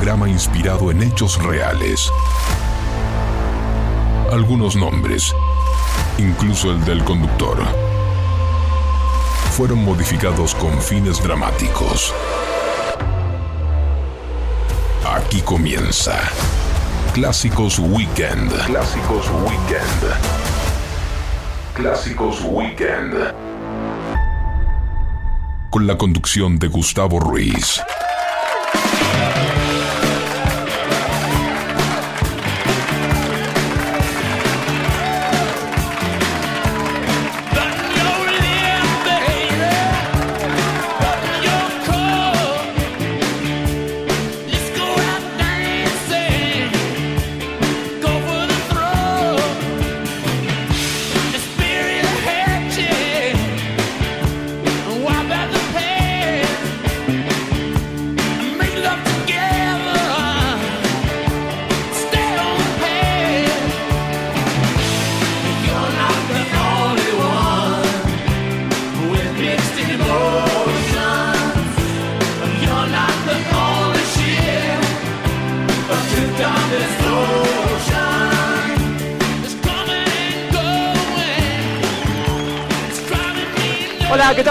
programa inspirado en hechos reales. Algunos nombres, incluso el del conductor, fueron modificados con fines dramáticos. Aquí comienza Clásicos Weekend. Clásicos Weekend. Clásicos Weekend. Con la conducción de Gustavo Ruiz.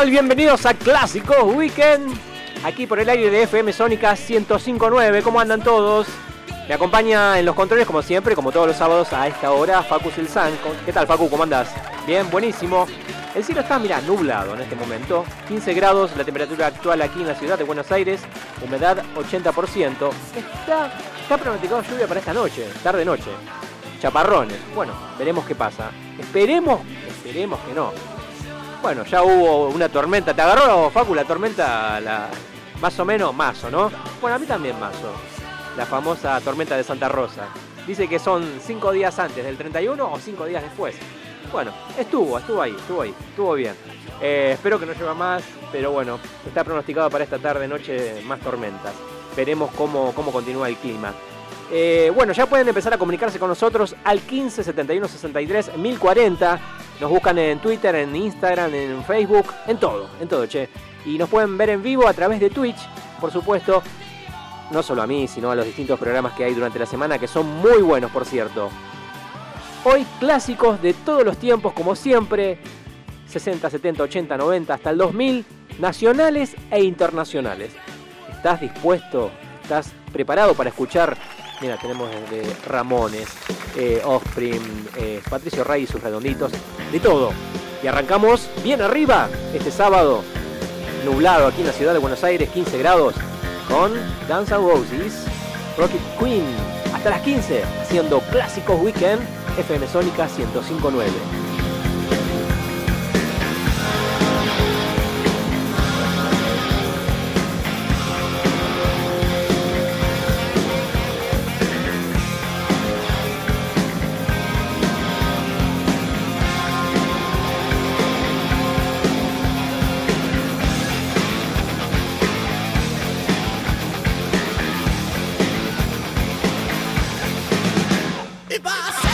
Bienvenidos a Clásicos Weekend. Aquí por el aire de FM Sónica 1059. ¿Cómo andan todos? Me acompaña en los controles, como siempre, como todos los sábados a esta hora, Facu Silsan. ¿Qué tal, Facu? ¿Cómo andas? Bien, buenísimo. El cielo está, mira, nublado en este momento. 15 grados la temperatura actual aquí en la ciudad de Buenos Aires. Humedad 80%. Está, está pronosticado lluvia para esta noche, tarde-noche. Chaparrones. Bueno, veremos qué pasa. Esperemos, esperemos que no. Bueno, ya hubo una tormenta. ¿Te agarró, Facu, la tormenta? La... Más o menos mazo, ¿no? Bueno, a mí también mazo. La famosa tormenta de Santa Rosa. Dice que son cinco días antes del 31 o cinco días después. Bueno, estuvo, estuvo ahí, estuvo ahí, estuvo bien. Eh, espero que no lleva más, pero bueno, está pronosticado para esta tarde, noche, más tormentas. Veremos cómo, cómo continúa el clima. Eh, bueno, ya pueden empezar a comunicarse con nosotros al 15 71 63 1040. Nos buscan en Twitter, en Instagram, en Facebook, en todo, en todo, che. Y nos pueden ver en vivo a través de Twitch, por supuesto. No solo a mí, sino a los distintos programas que hay durante la semana, que son muy buenos, por cierto. Hoy clásicos de todos los tiempos, como siempre. 60, 70, 80, 90, hasta el 2000. Nacionales e internacionales. ¿Estás dispuesto? ¿Estás preparado para escuchar Mira, tenemos de Ramones, eh, Offspring, eh, Patricio Rey y sus redonditos, de todo. Y arrancamos bien arriba este sábado, nublado aquí en la ciudad de Buenos Aires, 15 grados, con Dance and Roses, Rocket Queen, hasta las 15, haciendo clásicos weekend, FM Sónica 1059. boss.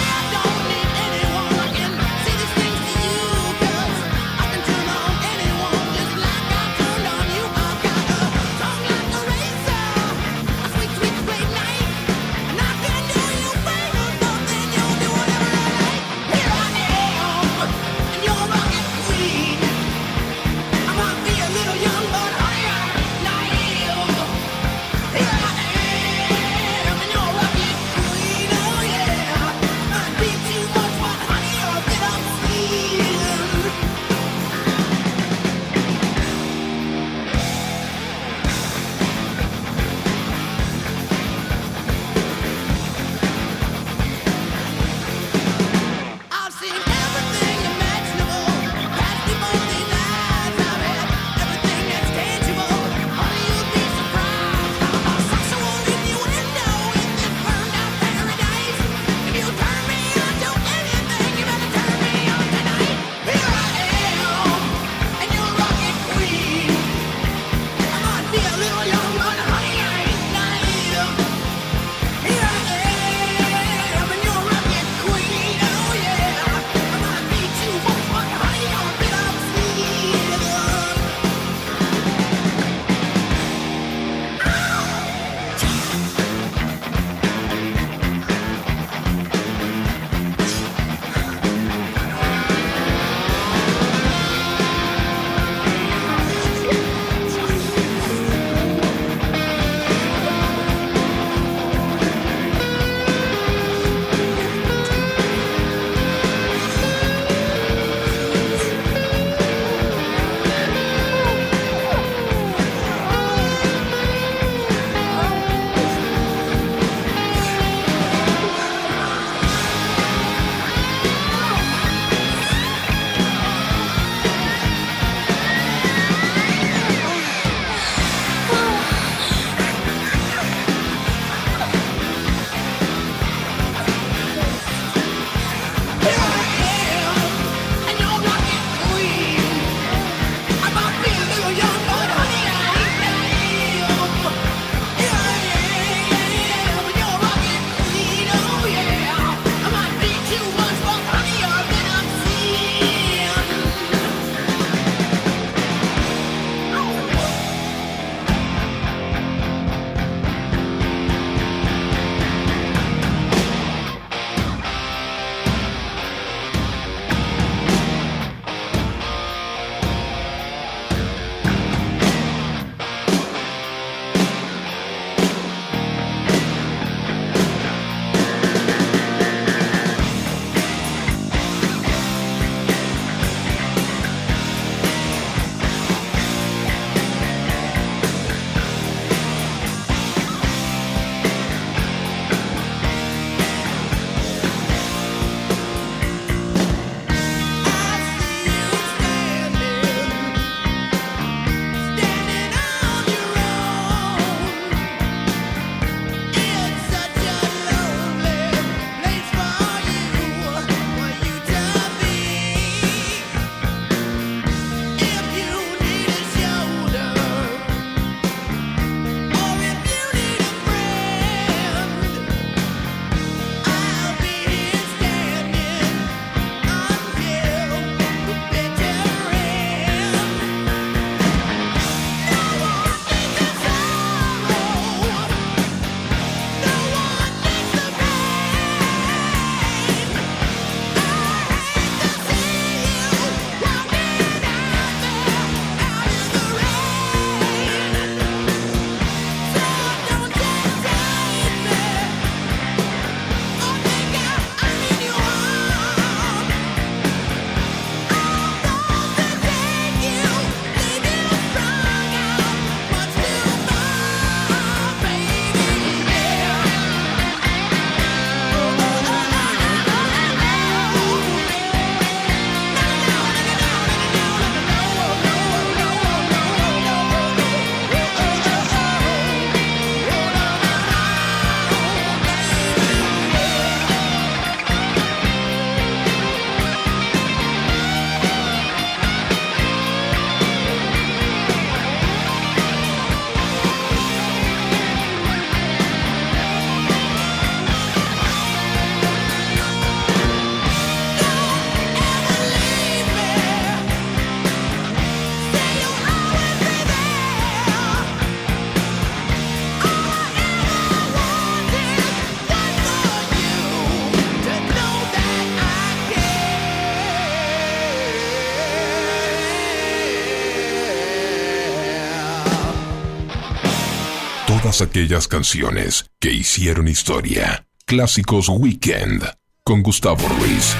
aquellas canciones que hicieron historia. Clásicos Weekend con Gustavo Ruiz.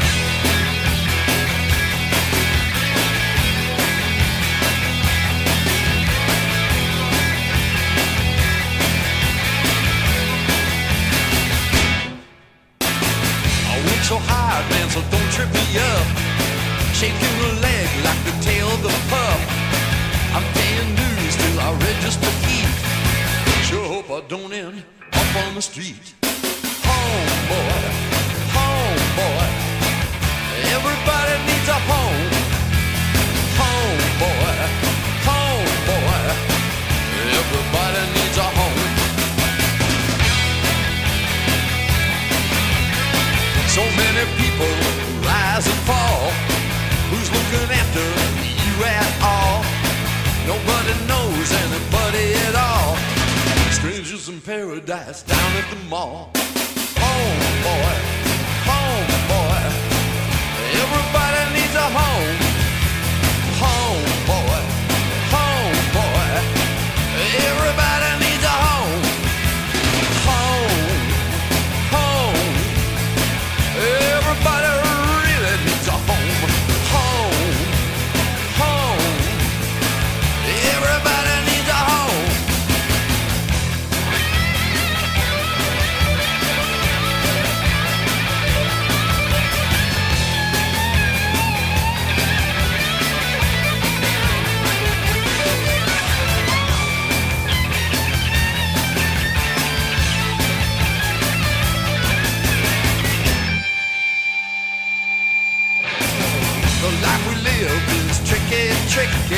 trick.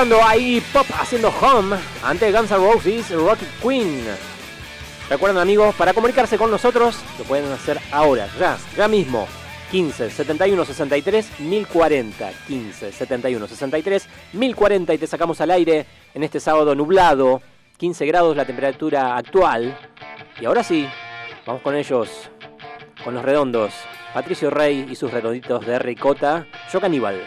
escuchando ahí Pop haciendo home ante Guns N' Roses Rocket Queen. Recuerden amigos, para comunicarse con nosotros lo pueden hacer ahora, ya, ya mismo. 15 71 63 1040 15 71 63 1040 y te sacamos al aire en este sábado nublado, 15 grados la temperatura actual. Y ahora sí, vamos con ellos, con los redondos, Patricio Rey y sus redonditos de ricota, yo caníbal.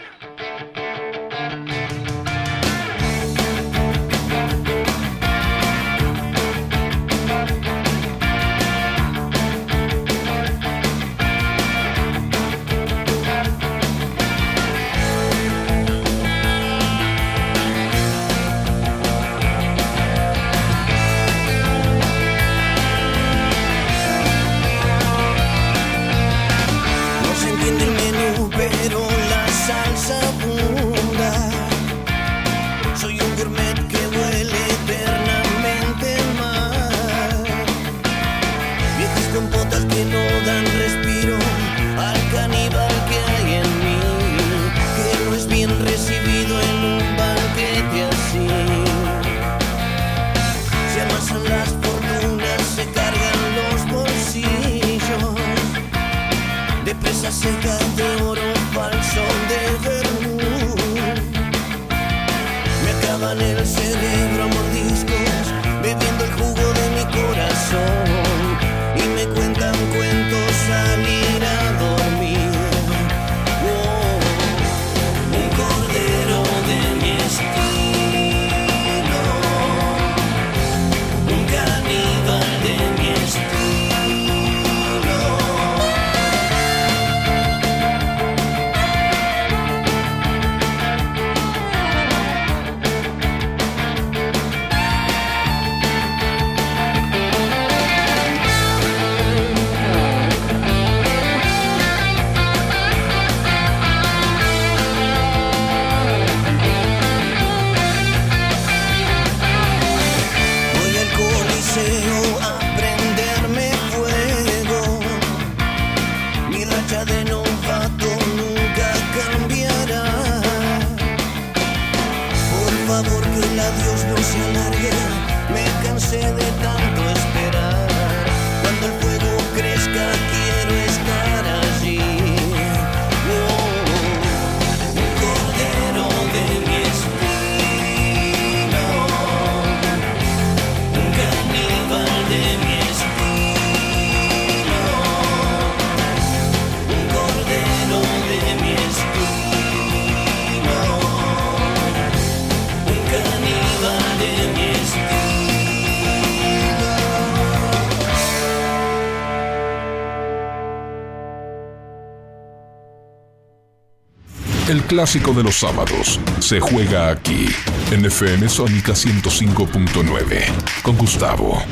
Clásico de los sábados. Se juega aquí, en FM Sónica 105.9, con Gustavo.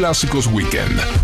Clásicos Weekend.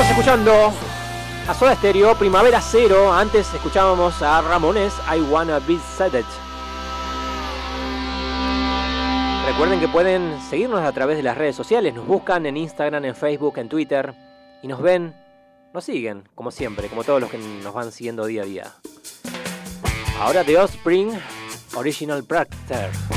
Escuchando a Soda Stereo, Primavera Cero. Antes escuchábamos a Ramones, I Wanna Be Said Recuerden que pueden seguirnos a través de las redes sociales. Nos buscan en Instagram, en Facebook, en Twitter. Y nos ven, nos siguen, como siempre, como todos los que nos van siguiendo día a día. Ahora The Offspring, Original Practice.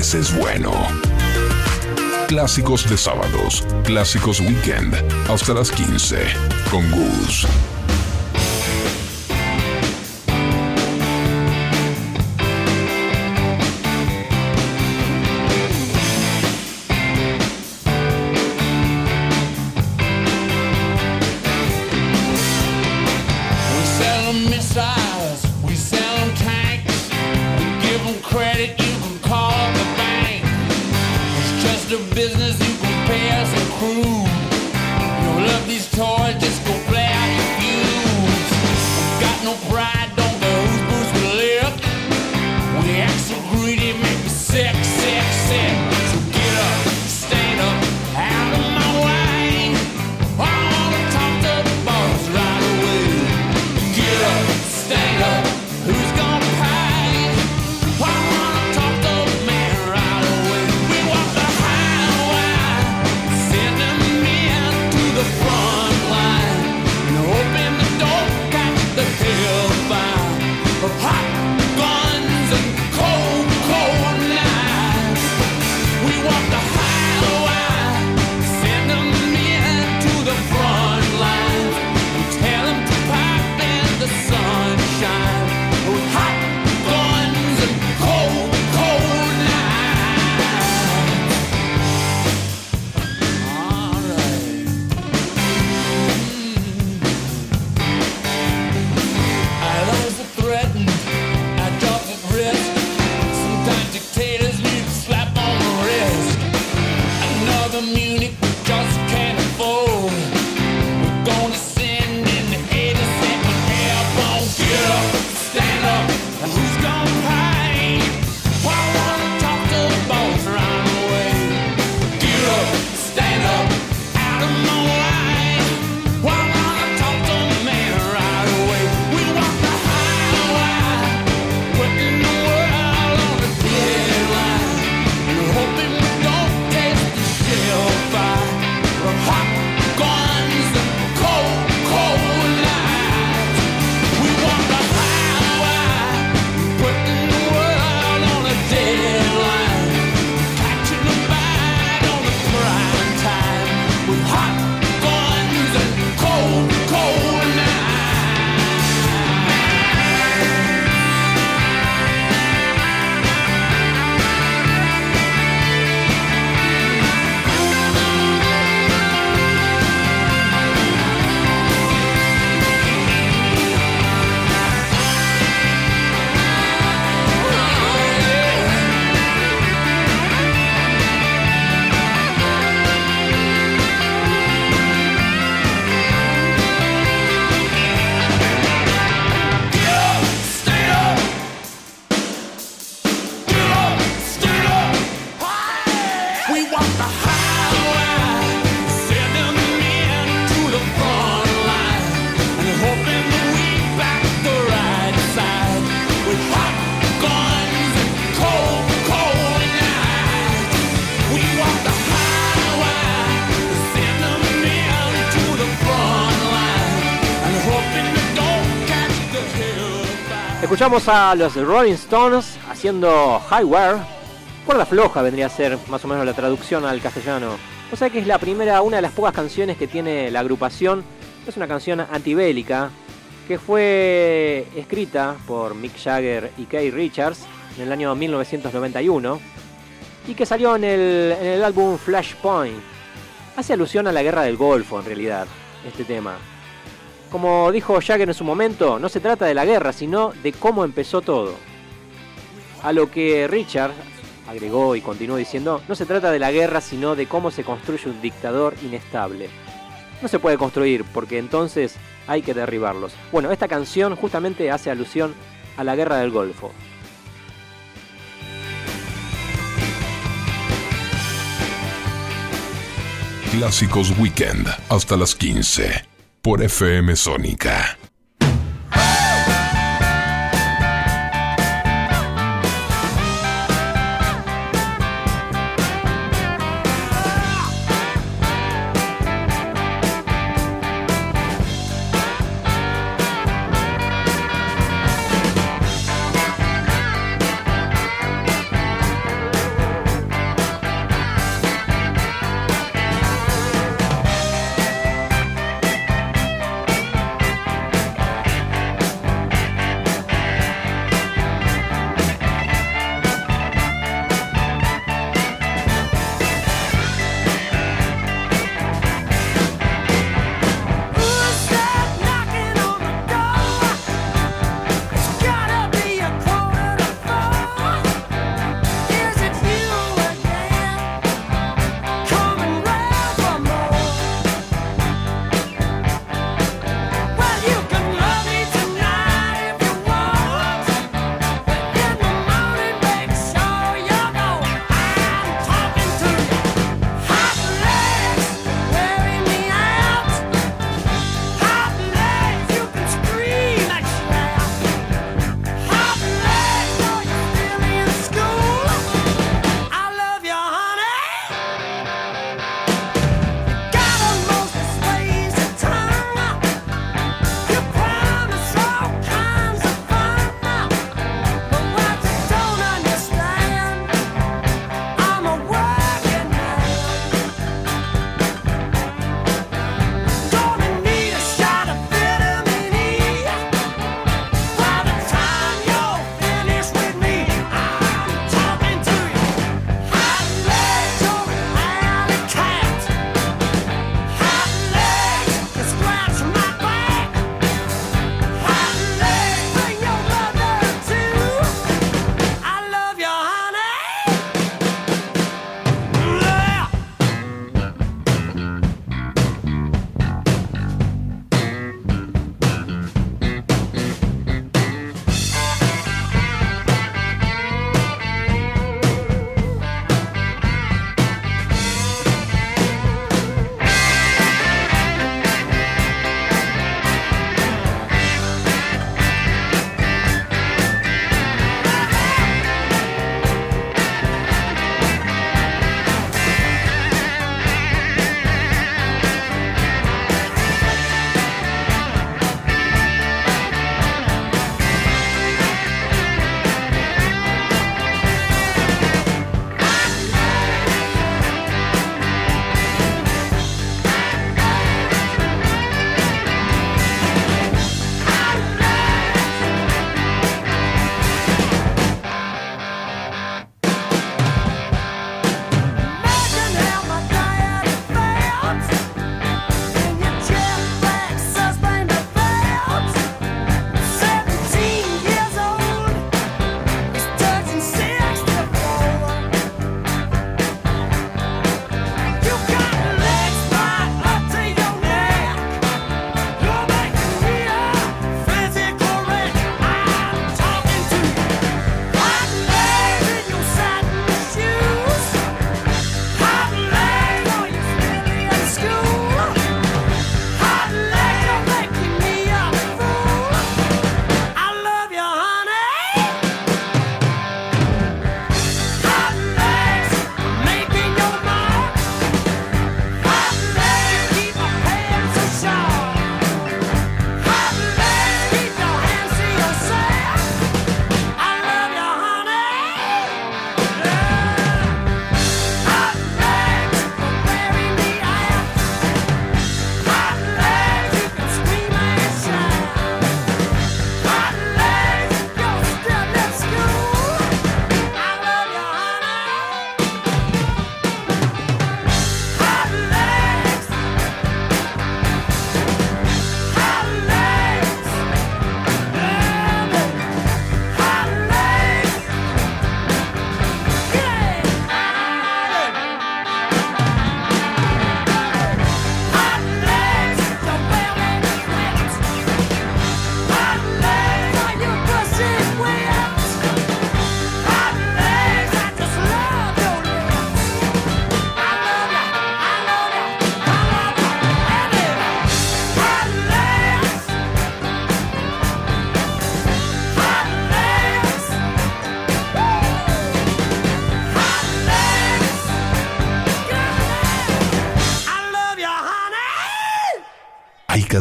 Es bueno. Clásicos de sábados, clásicos weekend, hasta las 15, con Gus. Escuchamos a los Rolling Stones haciendo Highware. Cuerda floja vendría a ser más o menos la traducción al castellano. O sea que es la primera, una de las pocas canciones que tiene la agrupación. Es una canción antibélica que fue escrita por Mick Jagger y Kay Richards en el año 1991 y que salió en el, en el álbum Flashpoint. Hace alusión a la guerra del Golfo en realidad, este tema. Como dijo Jagger en su momento, no se trata de la guerra, sino de cómo empezó todo. A lo que Richard agregó y continuó diciendo, no se trata de la guerra, sino de cómo se construye un dictador inestable. No se puede construir, porque entonces hay que derribarlos. Bueno, esta canción justamente hace alusión a la guerra del Golfo. Clásicos Weekend hasta las 15 por FM Sónica.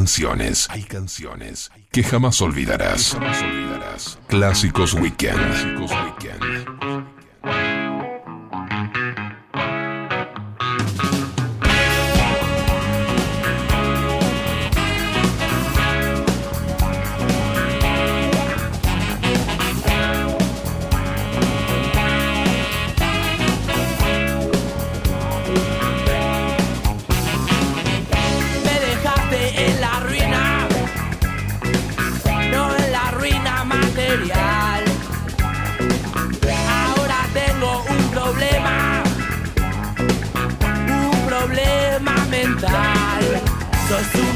canciones, hay canciones que jamás olvidarás. Clásicos Weekend. só sua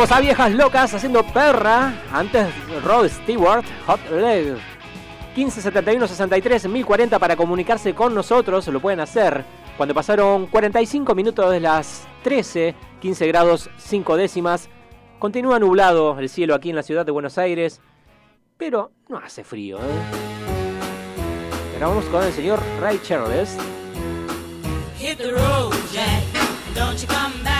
Escuchamos a viejas locas haciendo perra. Antes Rod Stewart, Hot Leg. 1571 63 1040 para comunicarse con nosotros. Lo pueden hacer cuando pasaron 45 minutos de las 13, 15 grados 5 décimas. Continúa nublado el cielo aquí en la ciudad de Buenos Aires, pero no hace frío. ¿eh? Vamos con el señor Ray Charles. Don't you come back.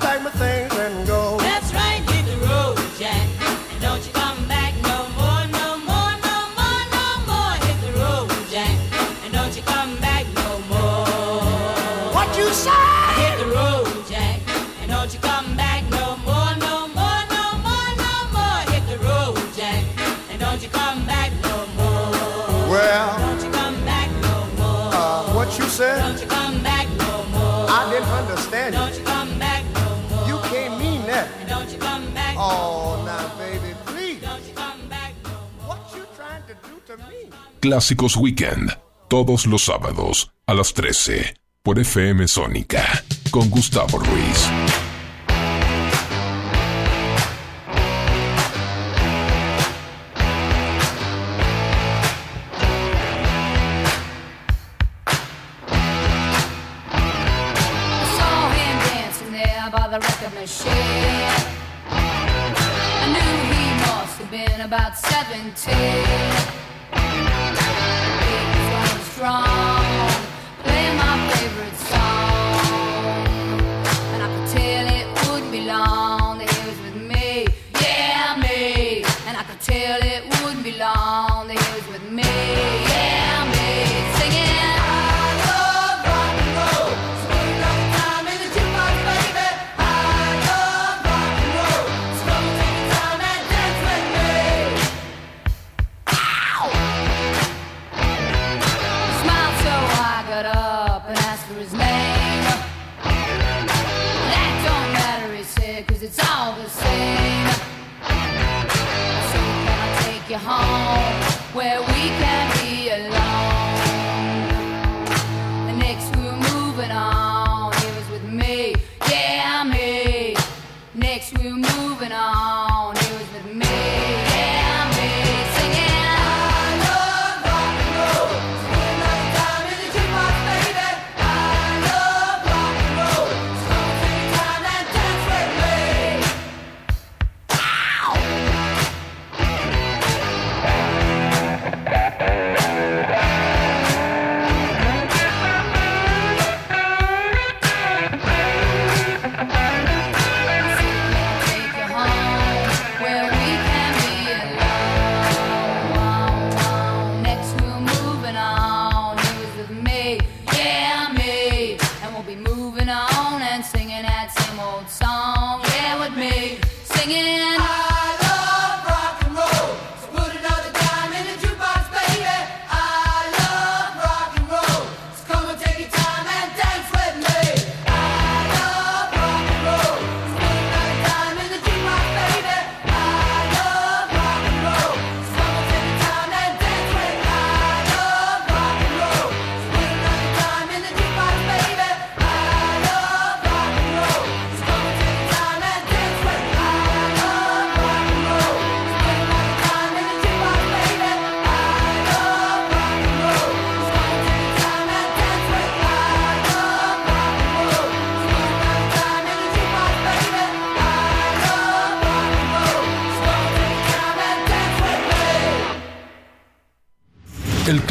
Clásicos Weekend, todos los sábados a las 13 por FM Sónica con Gustavo Ruiz.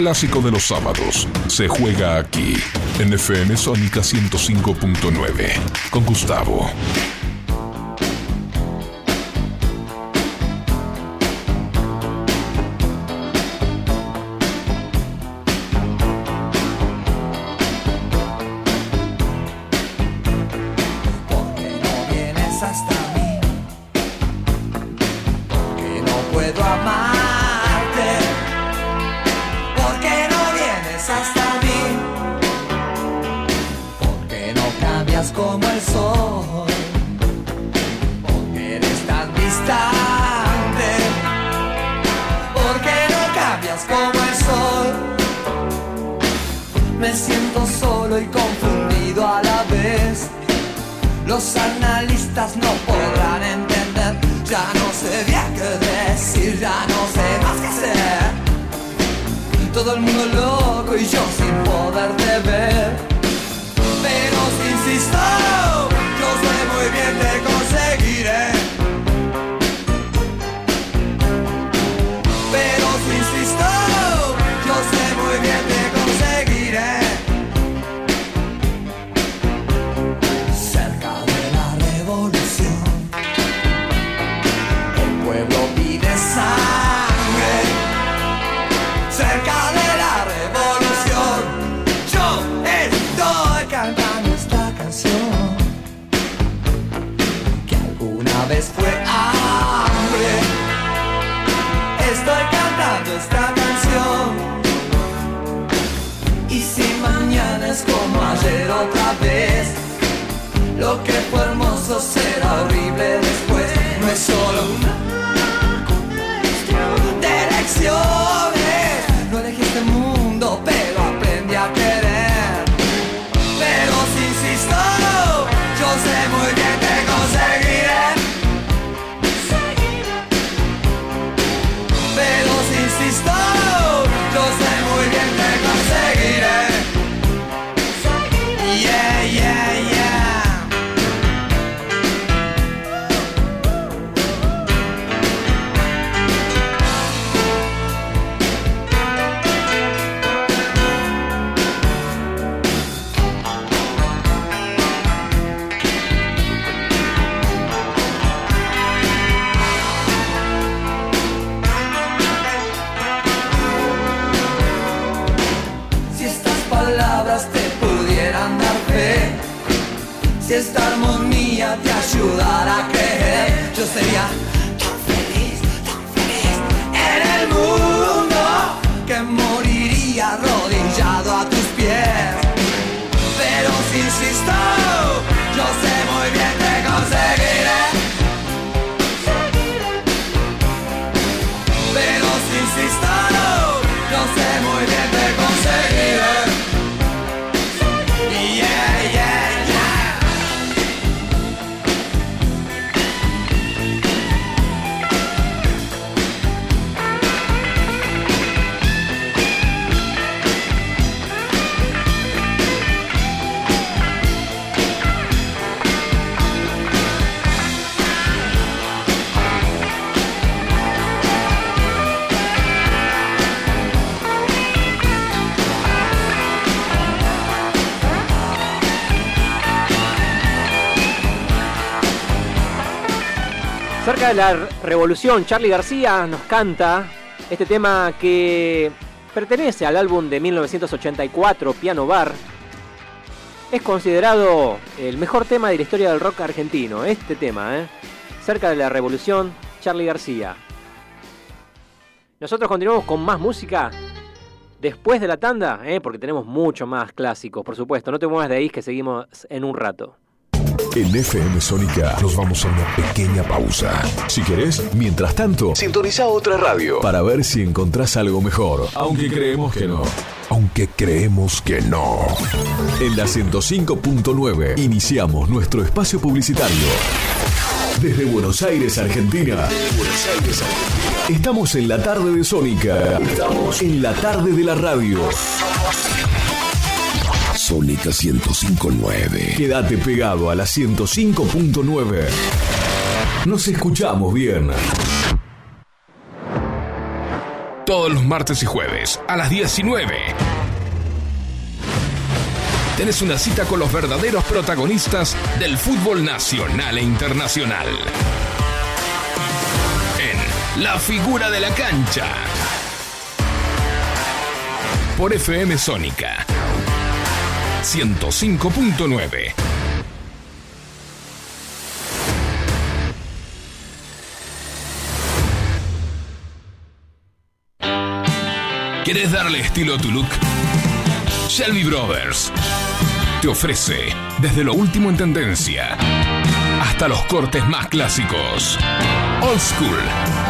clásico de los sábados se juega aquí, en FM Sónica 105.9, con Gustavo. La revolución, Charlie García nos canta este tema que pertenece al álbum de 1984, Piano Bar. Es considerado el mejor tema de la historia del rock argentino, este tema, ¿eh? Cerca de la revolución, Charlie García. Nosotros continuamos con más música después de la tanda, ¿eh? porque tenemos mucho más clásicos, por supuesto. No te muevas de ahí que seguimos en un rato. En FM Sónica nos vamos a una pequeña pausa. Si querés, mientras tanto, sintoniza otra radio para ver si encontrás algo mejor. Aunque creemos que no. Aunque creemos que no. En la 105.9 iniciamos nuestro espacio publicitario. Desde Buenos Aires, Argentina. Estamos en la tarde de Sónica. Estamos en la tarde de la radio. Sónica 105.9. Quédate pegado a la 105.9. Nos escuchamos bien. Todos los martes y jueves a las 19. Tenés una cita con los verdaderos protagonistas del fútbol nacional e internacional. En La figura de la cancha. Por FM Sónica 105.9. ¿Querés darle estilo a tu look? Shelby Brothers te ofrece desde lo último en tendencia hasta los cortes más clásicos. Old School.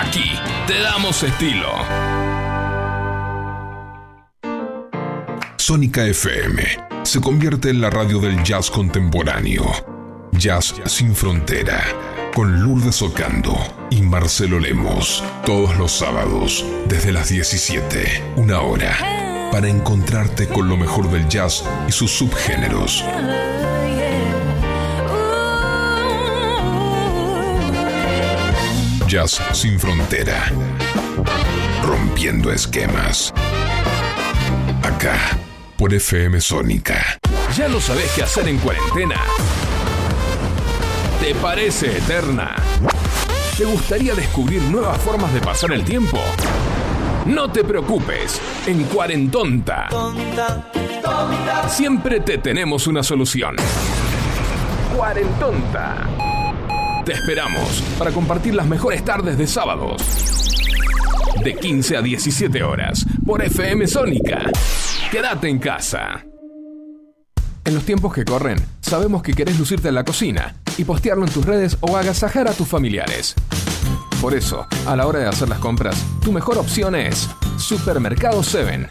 Aquí te damos estilo. Sónica FM se convierte en la radio del jazz contemporáneo. Jazz sin frontera. Con Lourdes Ocando y Marcelo Lemos. Todos los sábados, desde las 17, una hora. Para encontrarte con lo mejor del jazz y sus subgéneros. Jazz sin frontera. Rompiendo esquemas. Acá, por FM Sónica. ¿Ya no sabes qué hacer en cuarentena? ¿Te parece eterna? ¿Te gustaría descubrir nuevas formas de pasar el tiempo? No te preocupes, en Cuarentonta siempre te tenemos una solución. Cuarentonta. Te esperamos para compartir las mejores tardes de sábados. De 15 a 17 horas por FM Sónica. Quédate en casa. En los tiempos que corren, sabemos que querés lucirte en la cocina y postearlo en tus redes o agasajar a tus familiares. Por eso, a la hora de hacer las compras, tu mejor opción es Supermercado 7.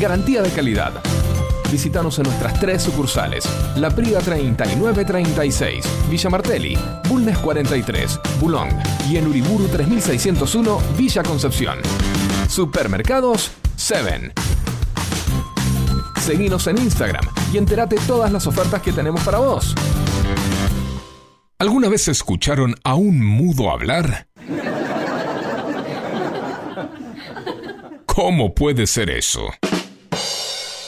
Garantía de calidad. Visítanos en nuestras tres sucursales: La Priga 3936, Villa Martelli, Bulnes 43, Bulong y en Uriburu 3601, Villa Concepción. Supermercados 7. Seguinos en Instagram y entérate todas las ofertas que tenemos para vos. ¿Alguna vez escucharon a un mudo hablar? ¿Cómo puede ser eso?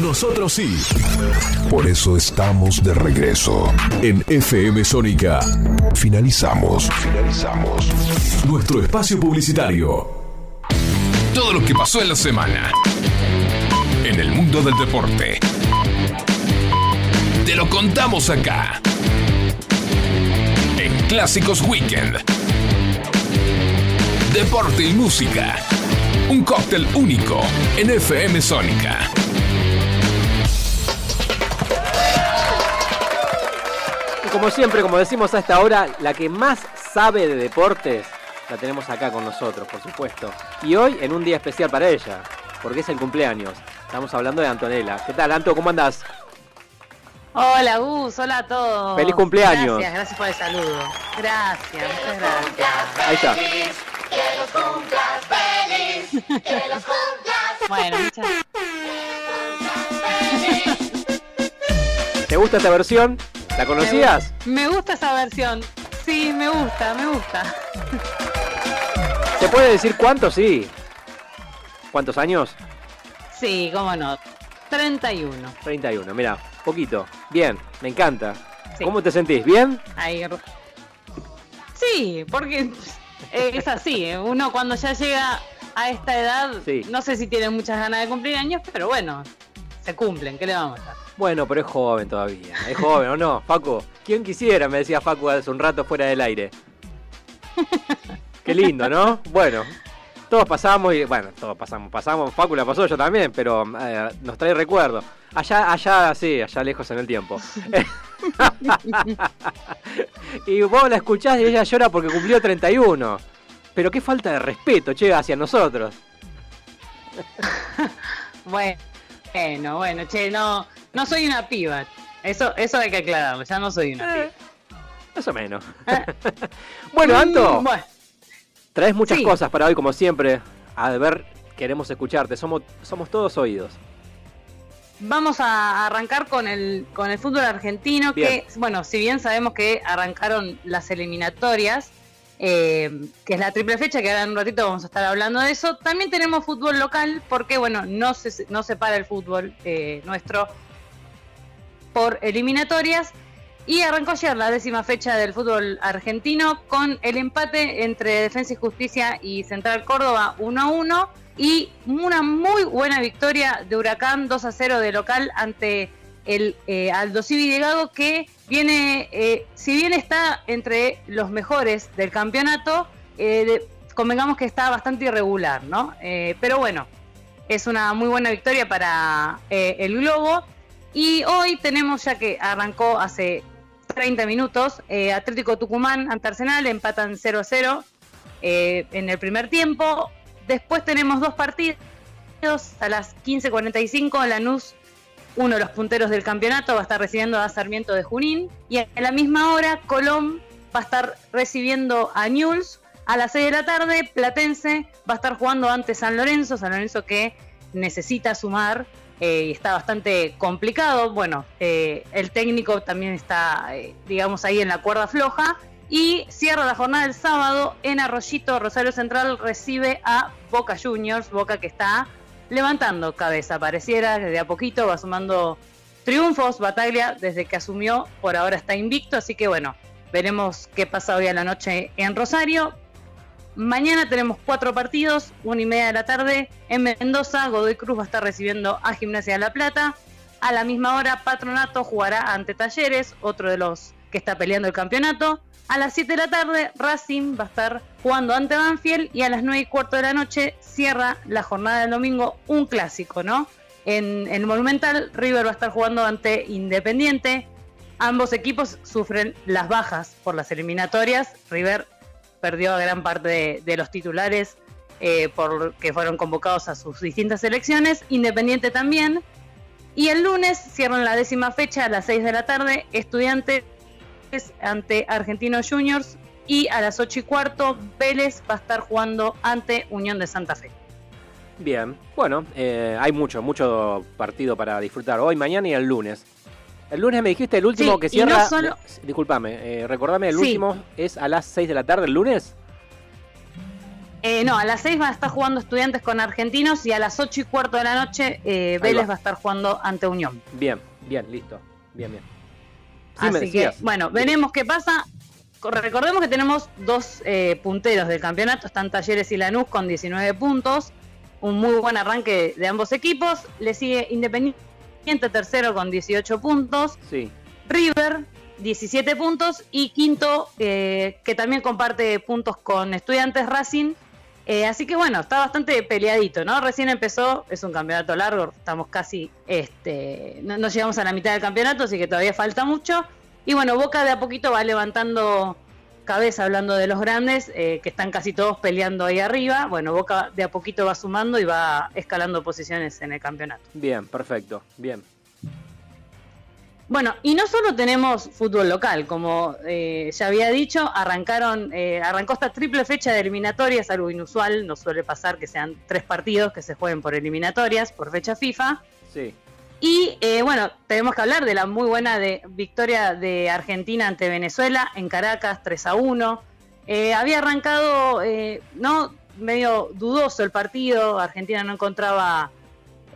Nosotros sí. Por eso estamos de regreso. En FM Sónica Finalizamos. Finalizamos. nuestro espacio publicitario. Todo lo que pasó en la semana. En el mundo del deporte. Te lo contamos acá. En Clásicos Weekend. Deporte y música. Un cóctel único en FM Sónica. Y como siempre, como decimos a esta hora, la que más sabe de deportes la tenemos acá con nosotros, por supuesto. Y hoy en un día especial para ella, porque es el cumpleaños. Estamos hablando de Antonella. ¿Qué tal, Anto? ¿Cómo andás? Hola Gus, hola a todos. Feliz cumpleaños. Gracias, gracias por el saludo. Gracias, muchas gracias. Ahí está. Bueno, muchas ¿Te gusta esta versión? ¿La conocías? Me gusta esa versión. Sí, me gusta, me gusta. ¿Se puede decir cuántos? Sí. ¿Cuántos años? Sí, cómo no. 31. 31, mira, poquito. Bien, me encanta. Sí. ¿Cómo te sentís? ¿Bien? Ahí. Sí, porque es así. ¿eh? Uno cuando ya llega a esta edad, Sí. no sé si tiene muchas ganas de cumplir años, pero bueno, se cumplen. ¿Qué le vamos a hacer? Bueno, pero es joven todavía. Es joven, ¿o no? Facu, ¿quién quisiera? Me decía Facu hace un rato fuera del aire. Qué lindo, ¿no? Bueno, todos pasamos y. Bueno, todos pasamos. Pasamos, Facu la pasó yo también, pero eh, nos trae recuerdo. Allá, allá, sí, allá lejos en el tiempo. y vos la escuchás y ella llora porque cumplió 31. Pero qué falta de respeto, che, hacia nosotros. Bueno, bueno, bueno, che, no, no soy una piba. Eso, eso hay que aclararlo, ya no soy una piba. Más o menos. bueno, Anto. Mm, bueno, Traes muchas Sí. cosas para hoy, como siempre. A ver, queremos escucharte. Somos, somos todos oídos. vamos a arrancar con el, con el fútbol argentino, Bien. que, bueno, si bien sabemos que arrancaron las eliminatorias, eh, que es la triple fecha, que ahora en un ratito vamos a estar hablando de eso, también tenemos fútbol local, porque, bueno, no se, no se para el fútbol eh, nuestro por eliminatorias. Y arrancó ayer la décima fecha del fútbol argentino con el empate entre Defensa y Justicia y Central Córdoba 1 a 1 y una muy buena victoria de Huracán 2 a 0 de local ante el eh, Aldo Civi que viene, eh, si bien está entre los mejores del campeonato, eh, convengamos que está bastante irregular, ¿no? Eh, pero bueno, es una muy buena victoria para eh, el Globo. Y hoy tenemos, ya que arrancó hace 30 minutos, Atlético Tucumán ante Arsenal, empatan 0-0 eh, en el primer tiempo. Después tenemos dos partidos a las 15.45, Lanús, uno de los punteros del campeonato, va a estar recibiendo a Sarmiento de Junín. Y a la misma hora, Colón va a estar recibiendo a Newell's. A las 6 de la tarde, Platense va a estar jugando ante San Lorenzo, San Lorenzo que necesita sumar eh, y está bastante complicado. Bueno, eh, el técnico también está, eh, digamos, ahí en la cuerda floja. Y cierra la jornada el sábado en Arroyito, Rosario Central recibe a Boca Juniors, Boca que está levantando cabeza, pareciera que de a poquito va sumando triunfos, Bataglia desde que asumió, por ahora está invicto, así que bueno, veremos qué pasa hoy a la noche en Rosario. Mañana tenemos cuatro partidos, una y media de la tarde en Mendoza, Godoy Cruz va a estar recibiendo a Gimnasia de La Plata. A la misma hora, Patronato jugará ante Talleres, otro de los que está peleando el campeonato. A las 7 de la tarde, Racing va a estar jugando ante Banfield y a las 9 y cuarto de la noche cierra la jornada del domingo un clásico, ¿no? En el Monumental, River va a estar jugando ante Independiente. Ambos equipos sufren las bajas por las eliminatorias. River perdió a gran parte de, los titulares eh, por que fueron convocados a sus distintas selecciones. Independiente también. Y el lunes cierran la décima fecha a las 6 de la tarde. Estudiantes ante Argentinos Juniors. Y a las 8 y cuarto, Vélez va a estar jugando ante Unión de Santa Fe. Bien, bueno, eh, hay mucho, mucho partido para disfrutar hoy, mañana y el lunes. El lunes me dijiste el último Sí, que cierra. no solo- Disculpame, eh, recordame, el Sí. último es a las 6 de la tarde el lunes. Eh, no, a las 6 va a estar jugando Estudiantes con Argentinos y a las 8 y cuarto de la noche eh, Vélez va. va. a estar jugando ante Unión. Bien, bien, listo. Bien, bien. Sí, Así que, bueno, veremos qué pasa. Co- Recordemos que tenemos dos eh, punteros del campeonato, están Talleres y Lanús con 19 puntos, un muy buen arranque de ambos equipos. Le sigue Independiente tercero con 18 puntos, Sí, River 17 puntos y quinto eh, que también comparte puntos con Estudiantes Racing. Eh, así que bueno, está bastante peleadito, ¿no? Recién empezó, es un campeonato largo, estamos casi, este, no, llegamos a la mitad del campeonato, así que todavía falta mucho. Y bueno, Boca de a poquito va levantando cabeza hablando de los grandes, eh, que están casi todos peleando ahí arriba. Bueno, Boca de a poquito va sumando y va escalando posiciones en el campeonato. bien, perfecto, bien. Bueno, y no solo tenemos fútbol local, como eh, ya había dicho, arrancaron, eh, arrancó esta triple fecha de eliminatorias, algo inusual, no suele pasar que sean tres partidos que se jueguen por eliminatorias, por fecha FIFA. Sí, Y eh, bueno, tenemos que hablar de la muy buena de, victoria de Argentina ante Venezuela en Caracas, 3 a 1. Eh, había arrancado, eh, ¿no? Medio dudoso el partido, Argentina no encontraba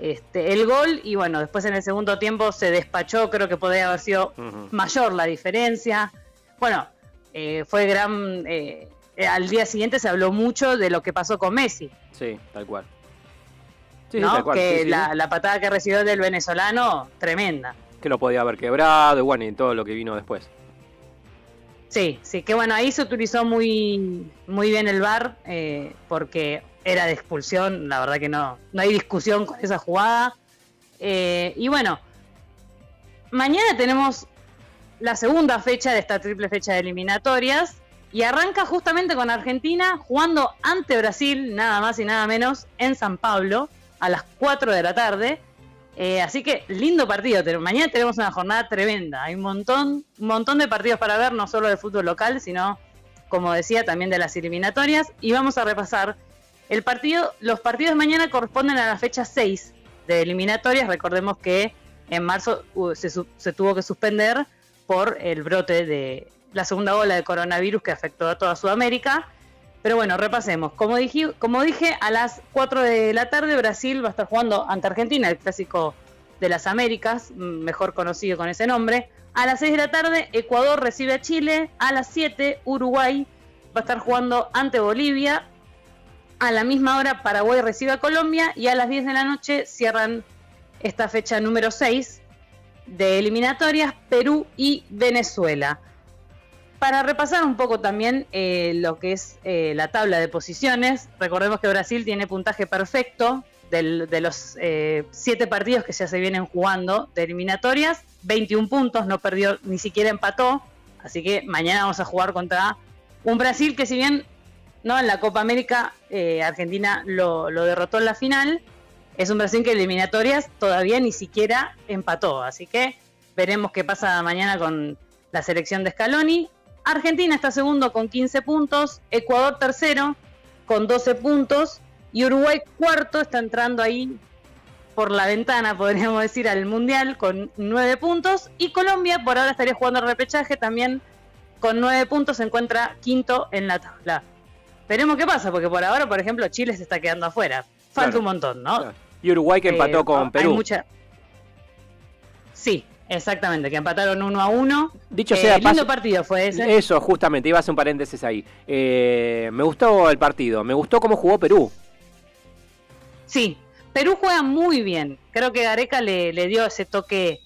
este, el gol y bueno, después en el segundo tiempo se despachó, creo que podría haber sido mayor la diferencia. Bueno, eh, fue gran... eh, al día siguiente se habló mucho de lo que pasó con Messi. sí, tal cual. Sí, sí, ¿no? tal cual, que sí, sí. La, la patada que recibió del venezolano, tremenda. Que lo podía haber quebrado y bueno, y todo lo que vino después. Sí, sí, que bueno, ahí se utilizó muy, muy bien el VAR eh, porque era de expulsión, la verdad que no, no hay discusión con esa jugada. Eh, y bueno, mañana tenemos la segunda fecha de esta triple fecha de eliminatorias y arranca justamente con Argentina jugando ante Brasil, nada más y nada menos, en San Pablo a las 4 de la tarde. Eh, así que lindo partido. Mañana tenemos una jornada tremenda. Hay un montón, un montón de partidos para ver, no solo del fútbol local, sino, como decía, también de las eliminatorias. Y vamos a repasar el partido. Los partidos de mañana corresponden a la fecha 6 de eliminatorias. Recordemos que en marzo uh, se, tuvo que suspender por el brote de la segunda ola de coronavirus que afectó a toda Sudamérica. Pero bueno, repasemos. Como dije, como dije, a las 4 de la tarde Brasil va a estar jugando ante Argentina, el clásico de las Américas, mm, mejor conocido con ese nombre. A las 6 de la tarde, Ecuador recibe a Chile. A las 7, Uruguay va a estar jugando ante Bolivia. A la misma hora, Paraguay recibe a Colombia. Y a las 10 de la noche cierran esta fecha número 6 de eliminatorias, Perú y Venezuela. Para repasar un poco también eh, lo que es eh, la tabla de posiciones, recordemos que Brasil tiene puntaje perfecto del- de los eh, siete partidos que ya se vienen jugando de eliminatorias, 21 puntos, no perdió, ni siquiera empató, así que mañana vamos a jugar contra un Brasil que si bien no en la Copa América eh, Argentina lo, derrotó en la final, es un Brasil que eliminatorias todavía ni siquiera empató, así que veremos qué pasa mañana con la selección de Scaloni. Argentina está segundo con 15 puntos, Ecuador tercero con 12 puntos y Uruguay cuarto está entrando ahí por la ventana, podríamos decir, al Mundial con 9 puntos y Colombia por ahora estaría jugando el repechaje también con 9 puntos, se encuentra quinto en la tabla. Veremos qué pasa, porque por ahora, por ejemplo, Chile se está quedando afuera. Falta Claro. un montón, ¿no? Y Uruguay que empató Eh, con hay Perú. mucha- Sí, exactamente, que empataron uno a uno. Dicho Eh, sea lindo paso- partido fue ese. Eso, justamente, iba a hacer un paréntesis ahí. Eh, me gustó el partido, me gustó cómo jugó Perú. Sí, Perú juega muy bien. Creo que Gareca le, le dio ese toque,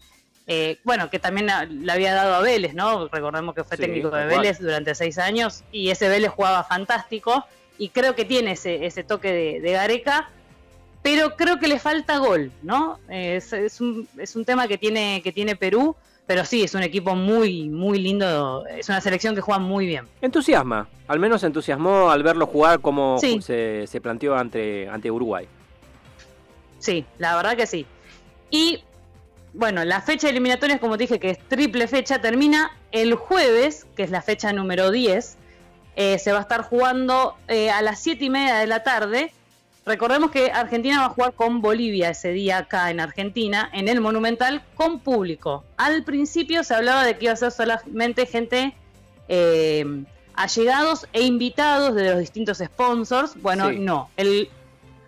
eh, bueno, que también le había dado a Vélez, ¿no? Recordemos que fue Sí, técnico de. Vélez durante seis años y ese Vélez jugaba fantástico y creo que tiene ese, ese toque de, de Gareca, pero creo que le falta gol, ¿no? Eh, Es, es un, es un tema que tiene, que tiene Perú, pero sí, es un equipo muy, muy lindo, es una selección que juega muy bien. Entusiasma, al menos entusiasmó al verlo jugar como Sí. se, se planteó ante, ante Uruguay. Sí, la verdad que sí. Y bueno, la fecha de eliminatorias, como te dije, que es triple fecha, termina el jueves, que es la fecha número 10. Eh, se va a estar jugando eh, a las 7 y media de la tarde. Recordemos que Argentina va a jugar con Bolivia ese día acá en Argentina, en el Monumental, con público. Al principio se hablaba de que iba a ser solamente gente eh, allegados e invitados de los distintos sponsors. Bueno, Sí. no. El,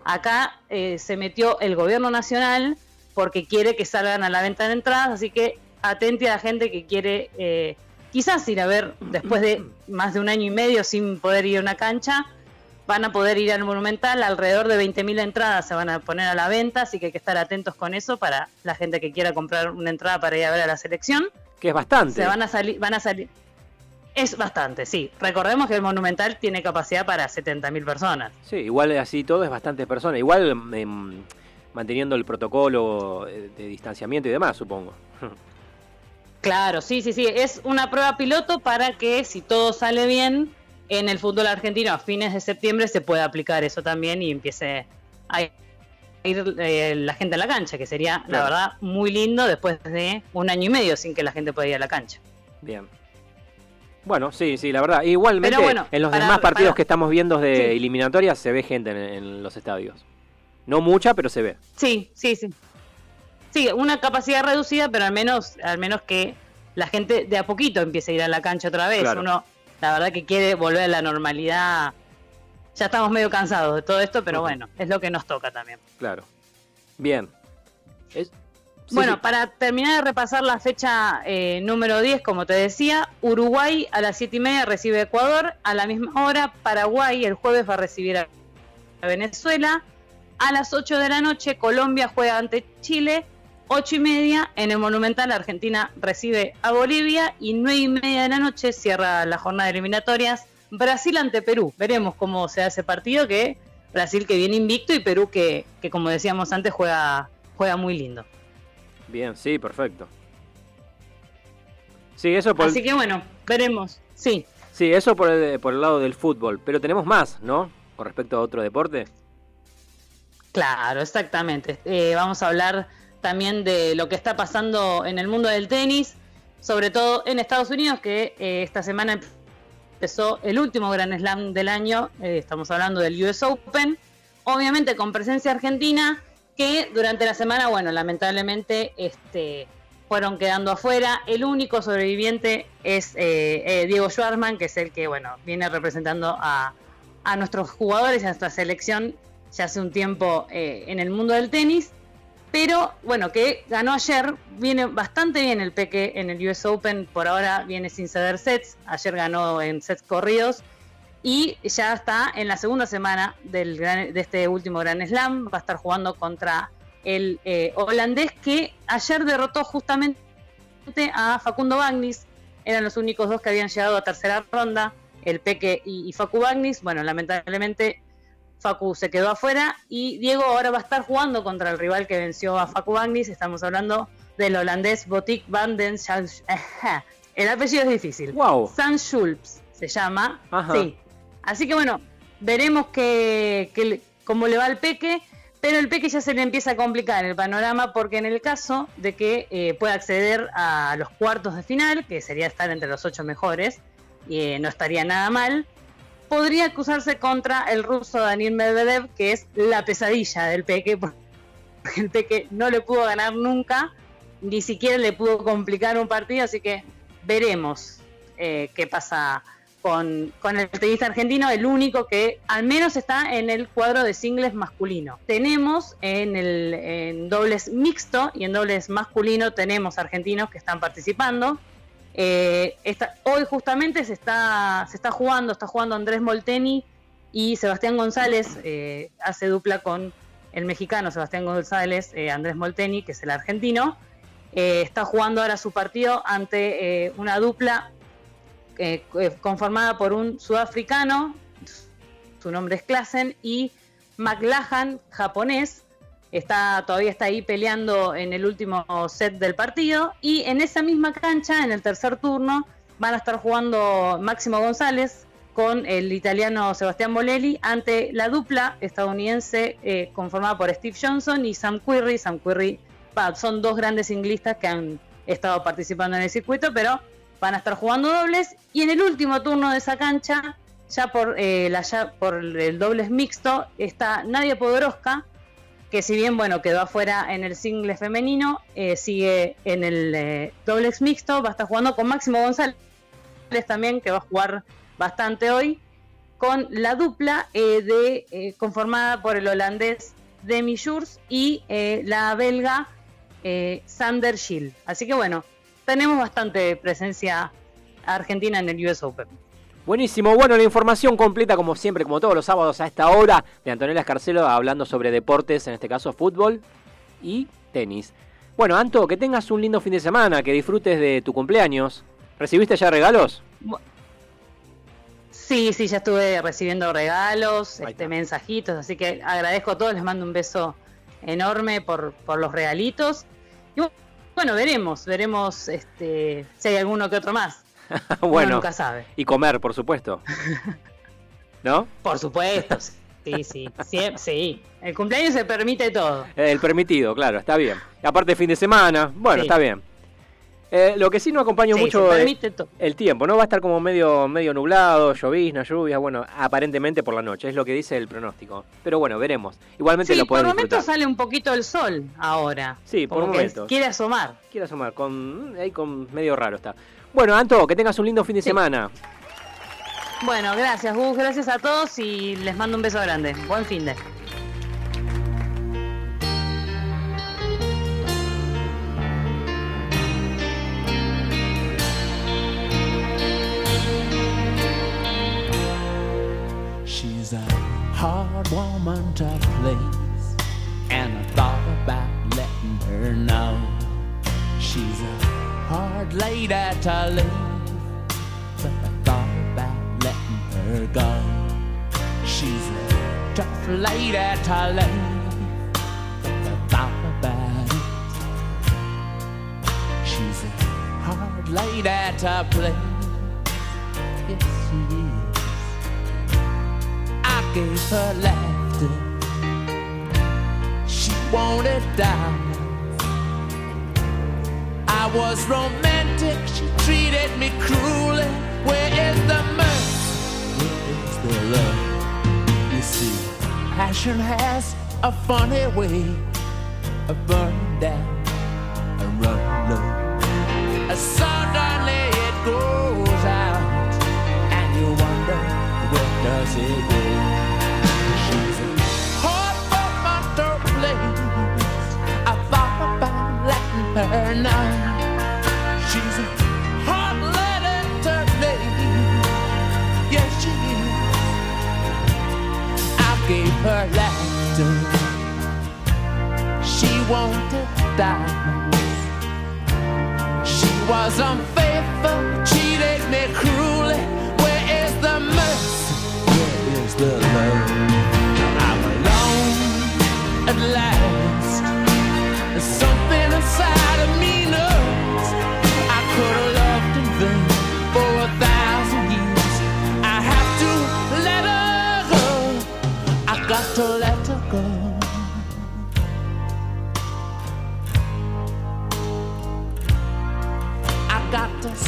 acá eh, se metió el gobierno nacional porque quiere que salgan a la venta de entradas, así que atente a la gente que quiere eh, quizás ir a ver después de más de un año y medio sin poder ir a una cancha, van a poder ir al Monumental, alrededor de 20.000 entradas se van a poner a la venta, así que hay que estar atentos con eso para la gente que quiera comprar una entrada para ir a ver a la selección. Que es bastante. Se van a salir, van a salir. Es bastante, sí. Recordemos que el Monumental tiene capacidad para 70.000 personas. Sí, igual así todo es bastante persona. Igual em, manteniendo el protocolo eh, de distanciamiento y demás, supongo. Claro, sí, sí, sí. Es una prueba piloto para que si todo sale bien en el fútbol argentino a fines de septiembre se pueda aplicar eso también y empiece a ir eh, la gente a la cancha, que sería, la verdad, muy lindo después de un año y medio sin que la gente pueda ir a la cancha. Bien. Bueno, sí, sí, la verdad. Igualmente, bueno, en los para- demás partidos para- que estamos viendo de Sí. eliminatorias se ve gente en, en los estadios. No mucha, pero se ve. Sí, sí, sí. Sí, una capacidad reducida, pero al menos, al menos que la gente de a poquito empiece a ir a la cancha otra vez. Claro. Uno, la verdad que quiere volver a la normalidad. Ya estamos medio cansados de todo esto, pero bueno, es lo que nos toca también. Claro. Bien. Es- sí, bueno, sí. para terminar de repasar la fecha eh, número 10, como te decía, Uruguay a las 7 y media recibe a Ecuador, a la misma hora Paraguay el jueves va a recibir a Venezuela, a las 8 de la noche Colombia juega ante Chile, 8 y media en el Monumental Argentina recibe a Bolivia y 9 y media de la noche cierra la jornada de eliminatorias Brasil ante Perú. Veremos cómo se ese partido que Brasil que viene invicto y Perú que, que como decíamos antes juega, juega muy lindo. Bien, sí, perfecto. Sí, eso por, Así que bueno, veremos. Sí, sí, eso por el, por el lado del fútbol. Pero tenemos más, ¿no? Con respecto a otro deporte. Claro, exactamente. Eh, vamos a hablar también de lo que está pasando en el mundo del tenis, sobre todo en Estados Unidos, que eh, esta semana empezó el último Grand Slam del año. eh, estamos hablando del US Open. Obviamente con presencia argentina, que durante la semana, bueno, lamentablemente este, fueron quedando afuera. El único sobreviviente es eh, Diego Schwartzman, que es el que, bueno, viene representando a, a nuestros jugadores a nuestra selección ya hace un tiempo eh, en el mundo del tenis. pero bueno, que ganó ayer, viene bastante bien el Peque en el US Open, por ahora viene sin ceder sets, ayer ganó en sets corridos y ya está en la segunda semana del de este último Gran Slam, va a estar jugando contra el eh, holandés que ayer derrotó justamente a Facundo Bagnis, eran los únicos dos que habían llegado a tercera ronda, el Peque y, y Facu Bagnis, bueno, lamentablemente Facu se quedó afuera y Diego ahora va a estar jugando contra el rival que venció a Facu Bagnis. Estamos hablando del holandés Botik van den. El apellido es difícil. Wow. San Schulps se llama. Ajá. Sí. Así que bueno, veremos que, cómo le va al Peque. Pero el Peque ya se le empieza a complicar el panorama porque en el caso de que eh, pueda acceder a los cuartos de final, que sería estar entre los ocho mejores, y eh, no estaría nada mal, podría acusarse contra el ruso Daniel Medvedev, que es la pesadilla del Peque, porque el Peque no le pudo ganar nunca, ni siquiera le pudo complicar un partido, así que veremos eh, qué pasa con, con el tenista argentino, el único que al menos está en el cuadro de singles masculino. Tenemos en el en dobles mixto y en dobles masculino tenemos argentinos que están participando. Eh, hoy justamente se está, se está jugando, está jugando Andrés Molteni y Sebastián González, eh, hace dupla con el mexicano Sebastián González, eh, Andrés Molteni, que es el argentino. Está jugando ahora su partido ante una dupla conformada por un sudafricano, su nombre es Klassen, y McLahan, japonés, está todavía está ahí peleando en el último set del partido y en esa misma cancha en el tercer turno van a estar jugando Máximo González con el italiano Sebastián Bolelli ante la dupla estadounidense eh, conformada por Steve Johnson y Sam Querrey. Sam Querrey va, son dos grandes singlistas que han estado participando en el circuito, pero van a estar jugando dobles y en el último turno de esa cancha ya por eh, ya por el dobles mixto está Nadia Podoroska que si bien bueno quedó afuera en el single femenino, eh, sigue en el eh, dobles mixto, va a estar jugando con Máximo González también, que va a jugar bastante hoy, con la dupla eh, de eh, conformada por el holandés Demi Jurs y la belga Sander Schill. Así que bueno, tenemos bastante presencia argentina en el US Open. Buenísimo, bueno, la información completa como siempre, como todos los sábados a esta hora, de Antonella Escarcelo hablando sobre deportes, en este caso fútbol y tenis. Bueno, Anto, que tengas un lindo fin de semana, que disfrutes de tu cumpleaños. ¿Recibiste ya regalos? Sí, sí, ya estuve recibiendo regalos, este, mensajitos, así que agradezco a todos, les mando un beso enorme por, por los regalitos. Y bu- bueno, veremos, veremos este, si hay alguno que otro más. Uno bueno, nunca sabe. y comer, por supuesto. ¿No? Por supuesto, sí, sí, sí, sí. El cumpleaños se permite todo. El permitido, claro, está bien. Aparte fin de semana, bueno, Sí. está bien. Eh, lo que sí no acompaña Sí, mucho eh, todo. el tiempo, ¿no? Va a estar como medio, medio nublado, llovizna, lluvia, bueno, aparentemente por la noche, es lo que dice el pronóstico. Pero bueno, veremos. Igualmente Sí, lo por pueden momentos sale un poquito el sol ahora. Sí, por momentos. Quiere asomar. Quiere asomar, con, ahí con medio raro está. Bueno, Anto, que tengas un lindo fin de semana. Bueno, gracias, Gus, gracias a todos y les mando un beso grande. Buen fin de. She's a hard woman to please, and I thought about letting her know. She's a hard lady to leave, but I thought about letting her go. She's a tough lady to leave, but I thought about it. She's a hard lady to please. Yes, she is. I gave her laughter. She wanted diamonds. I was romantic. She treated me cruelly. Where is the mercy? Where is the love? You see, passion has a funny way of burning down and running low. Suddenly it goes out, and you wonder where does it go? She's a hard woman to please. I rock? her laughter. She wanted diamonds. She was unfaithful, cheated me cruelly. Where is the mercy? Where is the love?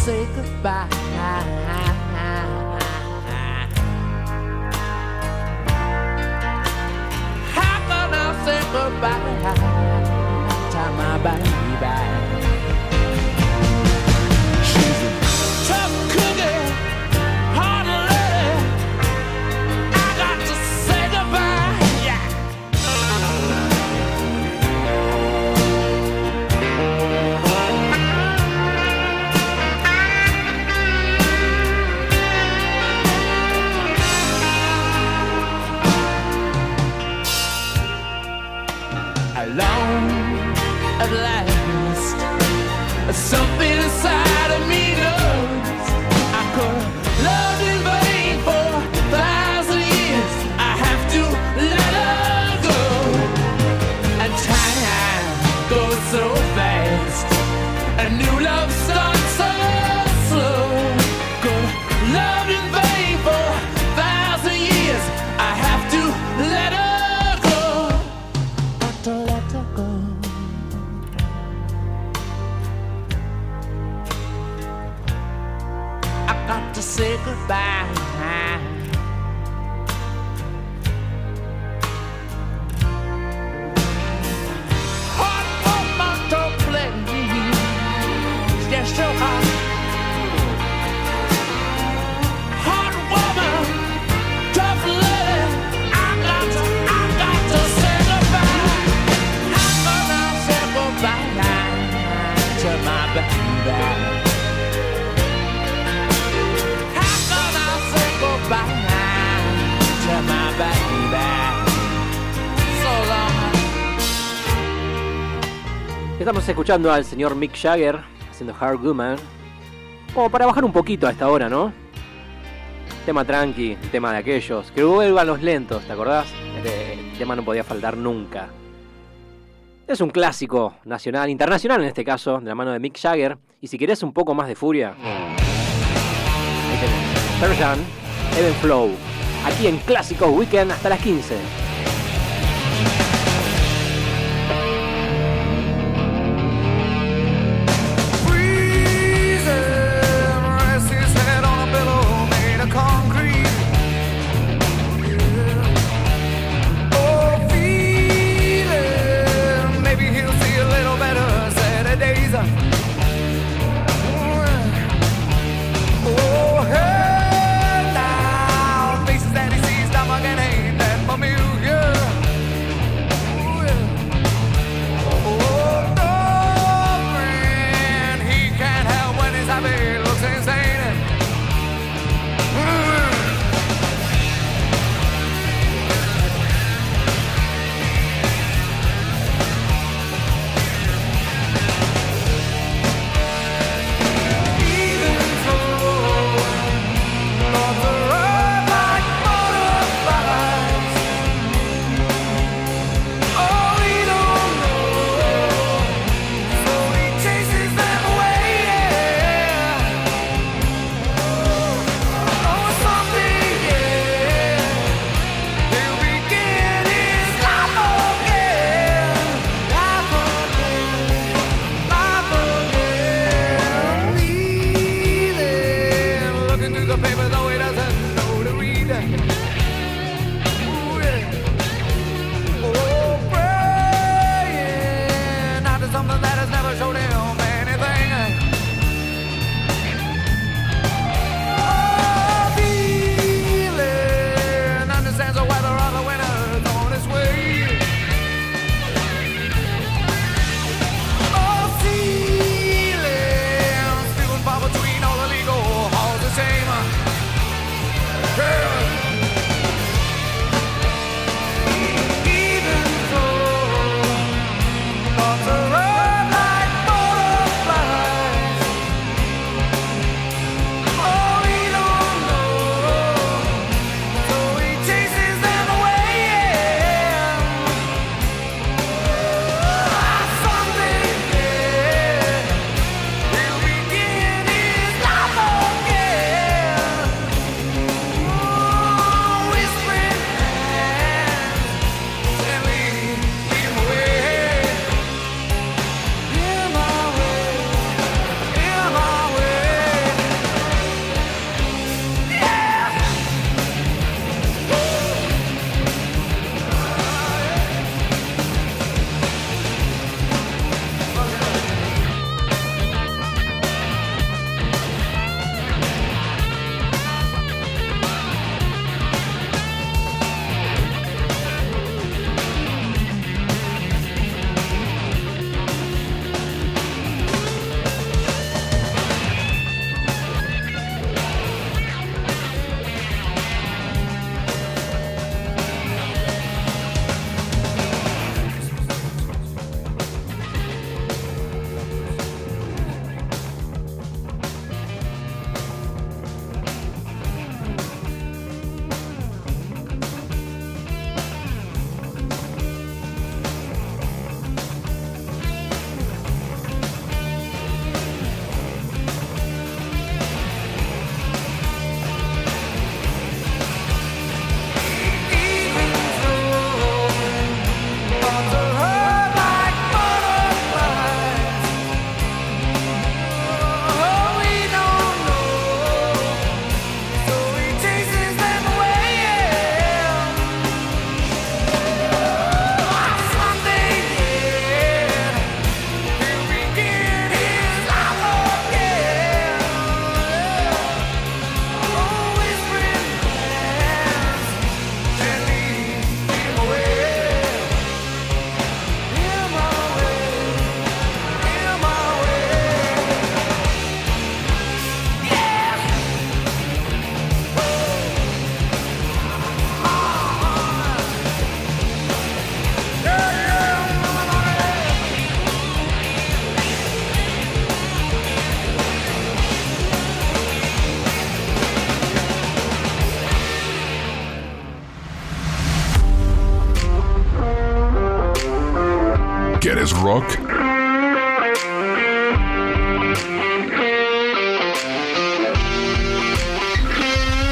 say goodbye. escuchando al señor Mick Jagger haciendo Hard Woman. Como para bajar un poquito a esta hora, ¿no? Tema tranqui, tema de aquellos. Que vuelvan los lentos, ¿te acordás? Este tema no podía faltar nunca. Es un clásico nacional, internacional en este caso, de la mano de Mick Jagger. Y si querés un poco más de furia, ahí tenés. Flow. Aquí en Clásicos Weekend hasta las 15.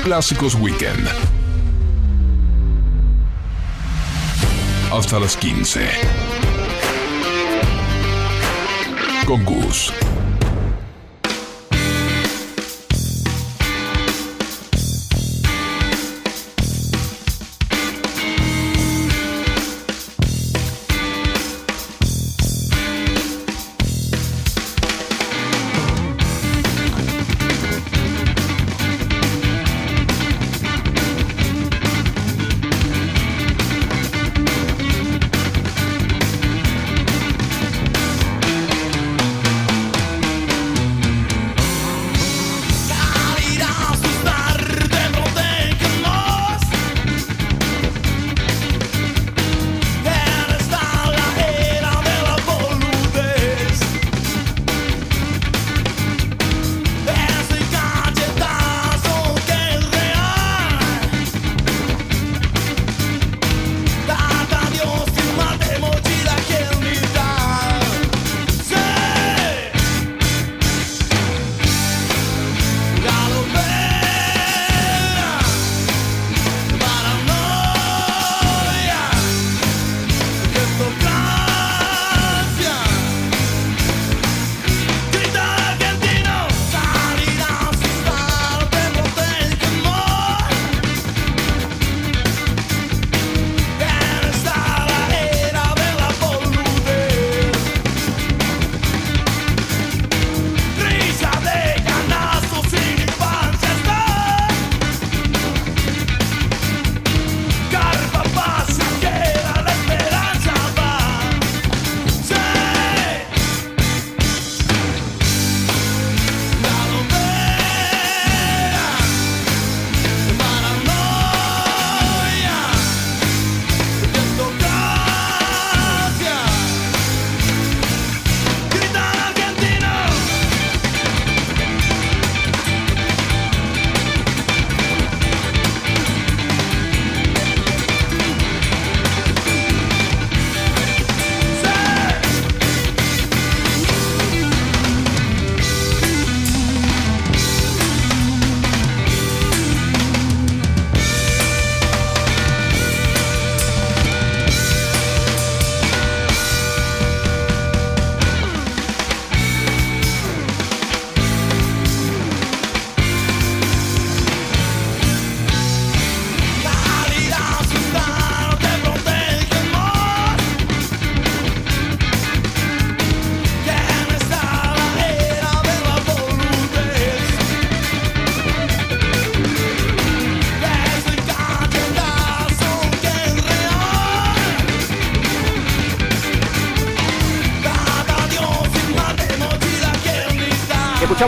Clásicos Weekend. Hasta las 15. Con Gus.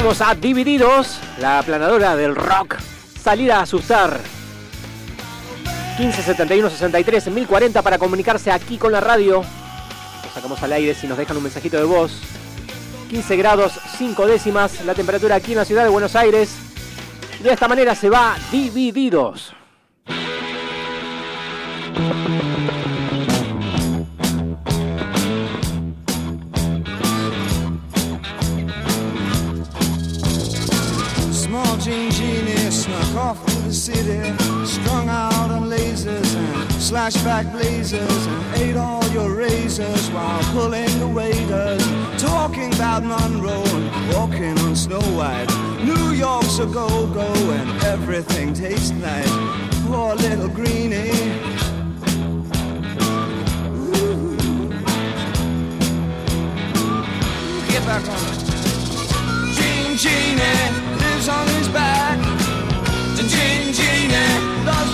Escuchamos a Divididos, la planadora del rock. Salir a asustar. 15 71 63 1040 para comunicarse aquí con la radio. Lo sacamos al aire si nos dejan un mensajito de voz. 15 grados 5 décimas la temperatura aquí en la ciudad de Buenos Aires. De esta manera se va Divididos. City, strung out on lasers and slashback blazers, and ate all your razors while pulling the waiters, talking about Monroe and walking on Snow White. New York's a go-go and everything tastes nice. Poor little greenie. Ooh. Get back on it. Gene Genie lives on his back.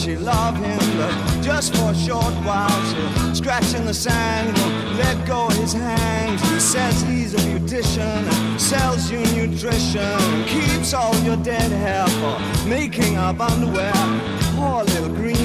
she loved him, but just for a short while She scratch in the sand, won't let go his hands. He says he's a beautician, sells you nutrition, keeps all your dead hair for making up underwear. Poor little green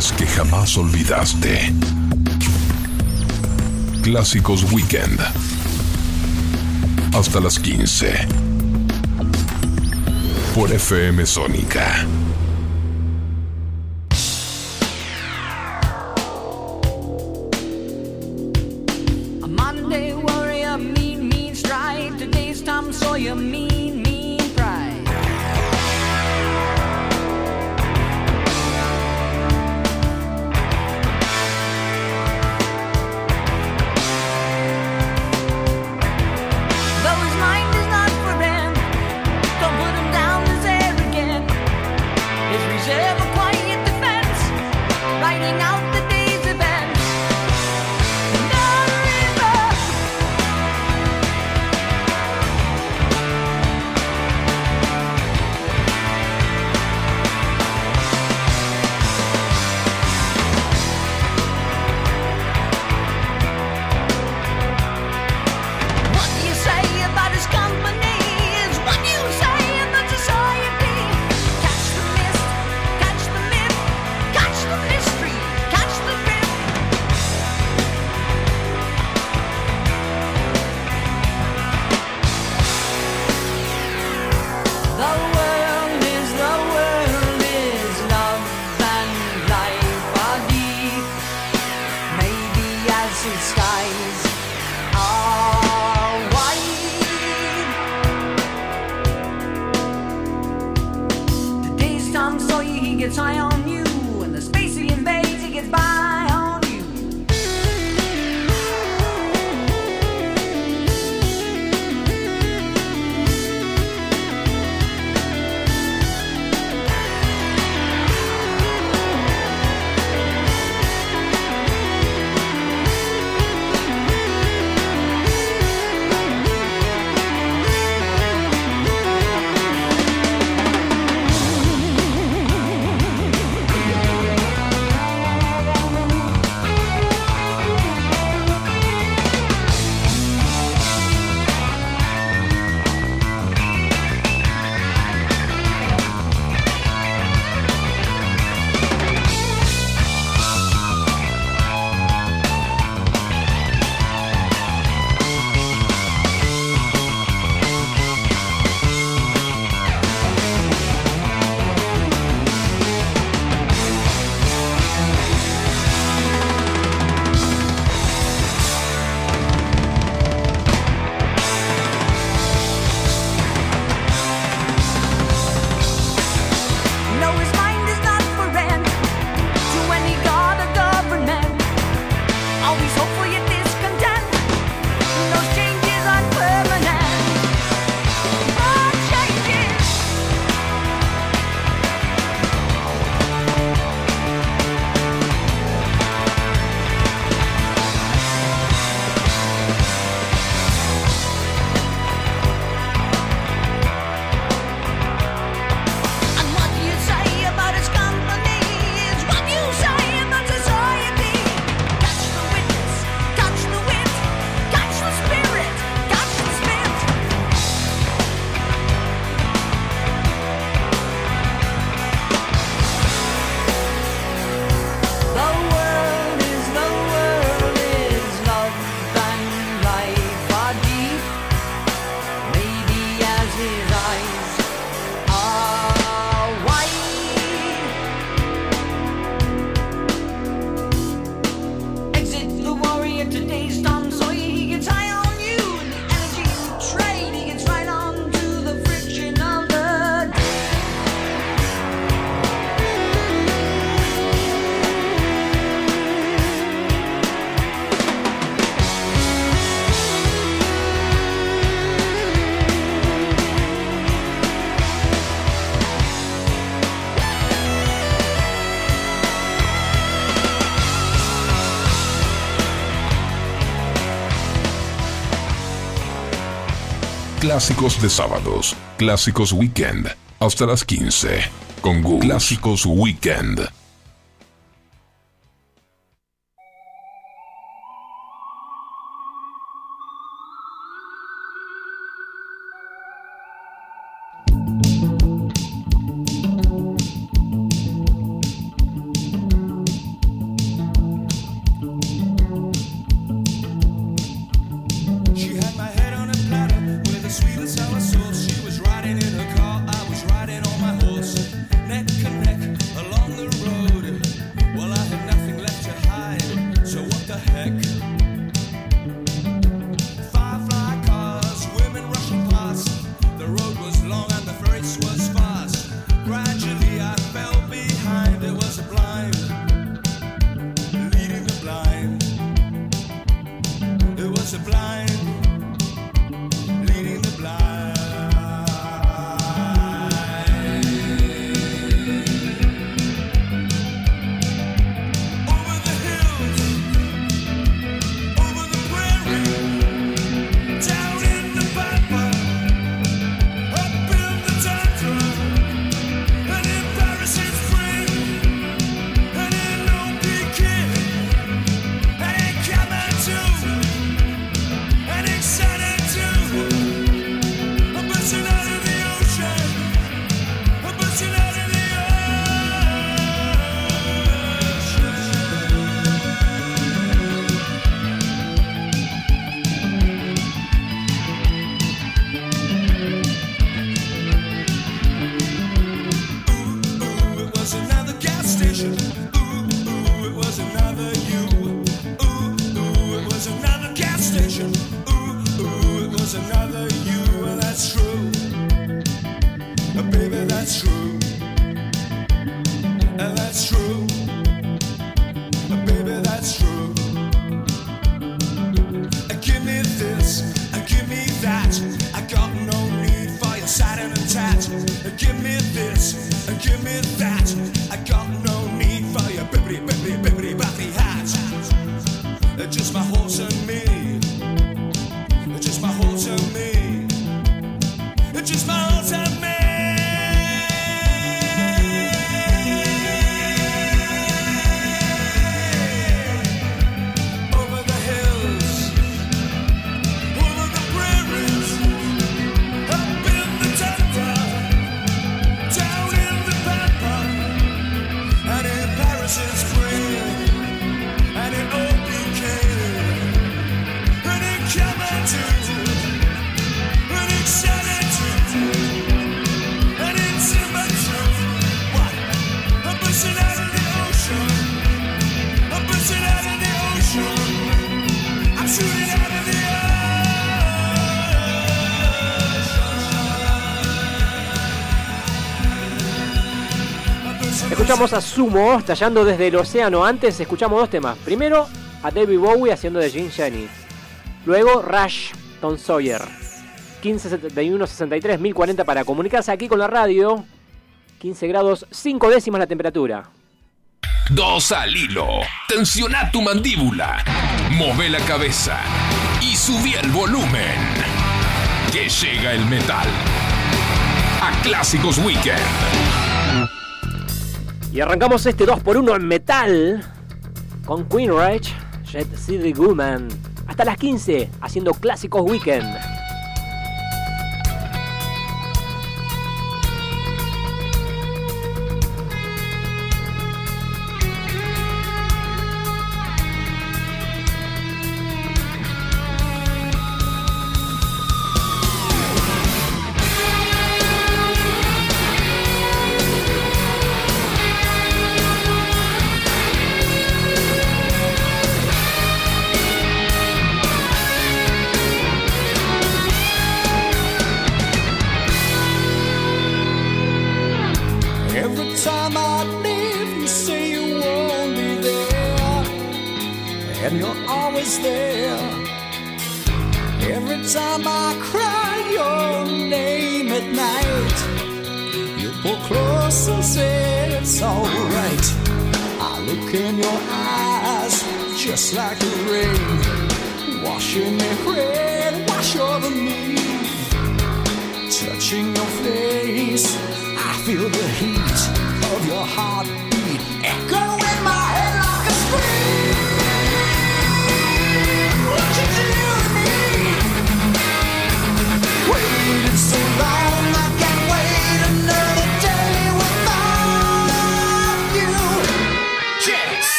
que jamás olvidaste. Clásicos Weekend. Hasta las 15. Por FM Sónica Clásicos de sábados, clásicos weekend, hasta las 15. Con Gus. Clásicos weekend. Escuchamos a Sumo estallando desde el océano. Antes escuchamos dos temas. Primero a David Bowie haciendo de Gene Jenny. Luego Rush, Tom Sawyer. 1571 63 1040 para comunicarse aquí con la radio. 15 grados 5 décimas la temperatura. Dos al hilo. Tensiona tu mandíbula. Move la cabeza. Y subí el volumen. Que llega el metal. A Clásicos Weekend. Y arrancamos este 2x1 en metal con Queen Rage, Jet City Goodman. Hasta las 15, haciendo clásicos weekend.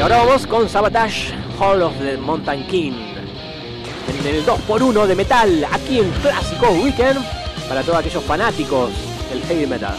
Y ahora vamos con Sabotage Hall of the Mountain King. En el 2x1 de metal, aquí en Clásico Weekend, para todos aquellos fanáticos del heavy metal.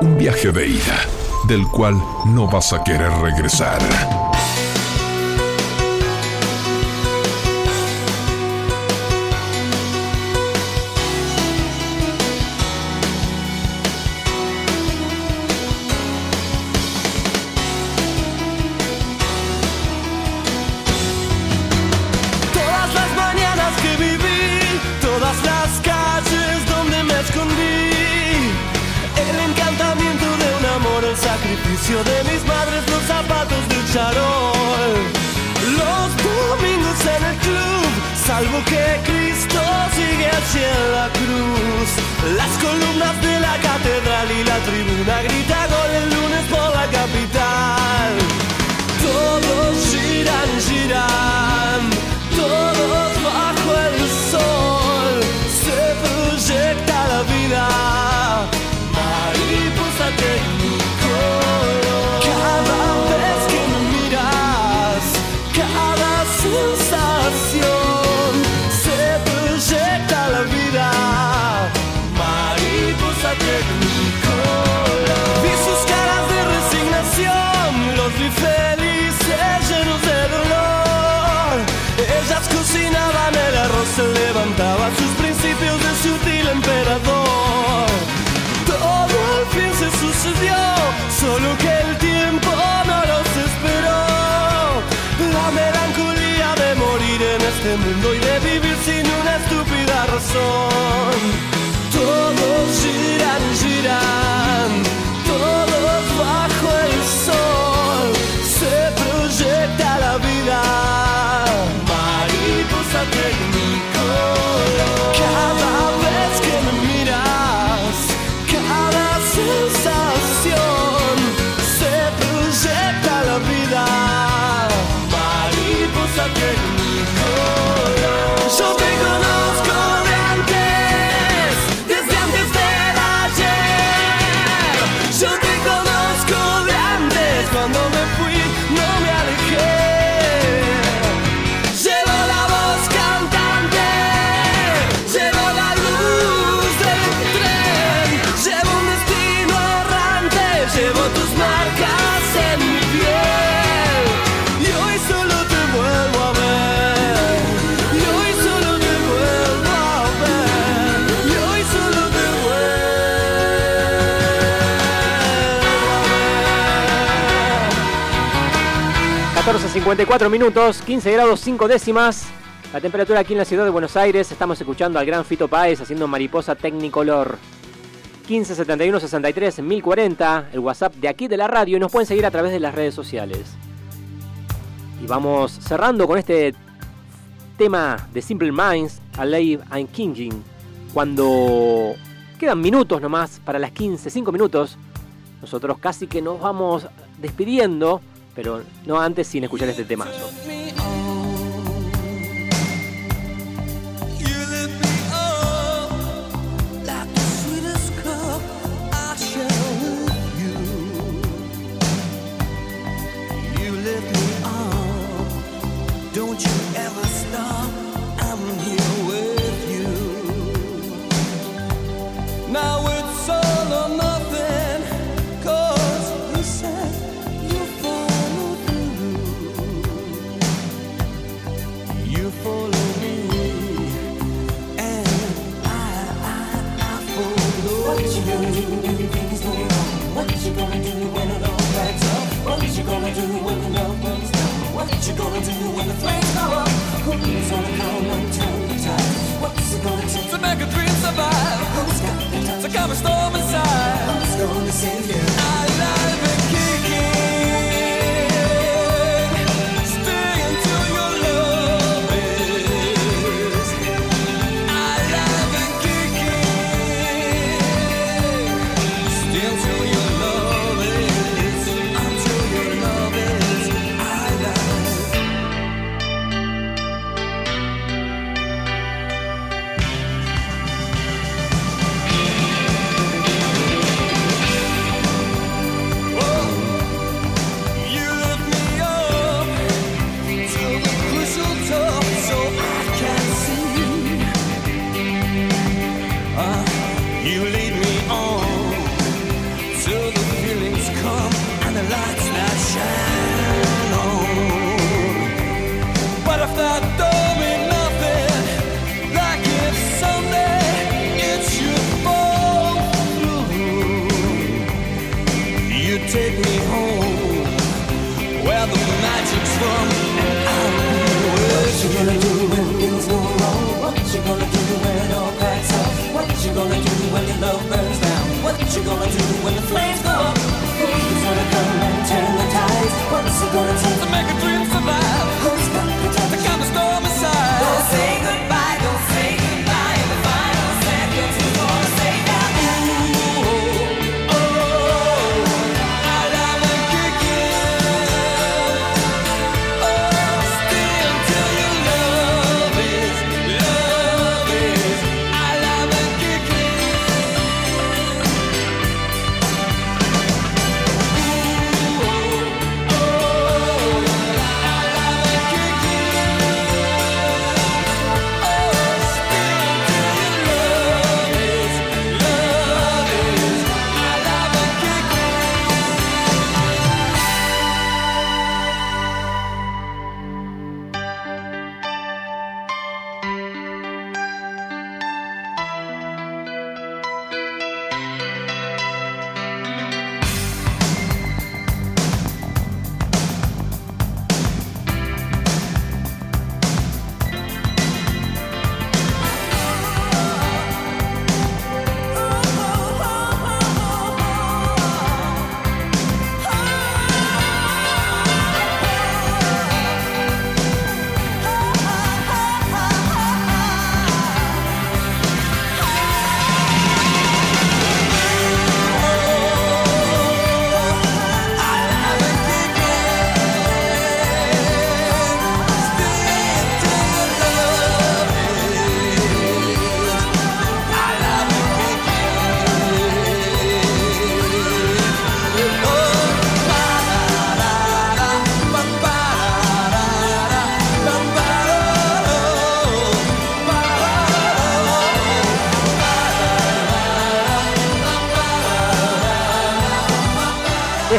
Un viaje de ida del cual no vas a querer regresar. 54 minutos, 15 grados 5 décimas. La temperatura aquí en la ciudad de Buenos Aires. Estamos escuchando al gran Fito Páez haciendo mariposa Technicolor. 15 71 63 1040, el WhatsApp de aquí de la radio. Y nos pueden seguir a través de las redes sociales. Y vamos cerrando con este tema de Simple Minds, Alive and Kinging. Cuando quedan minutos nomás para las 15, 5 minutos, nosotros casi que nos vamos despidiendo, pero no antes sin escuchar este temazo. Don't you ever stop. With you. To make a dream survive? Who's got the time to calm a storm inside? Who's gonna save you? You gonna do when your love burns down? What you gonna do when the flames go up?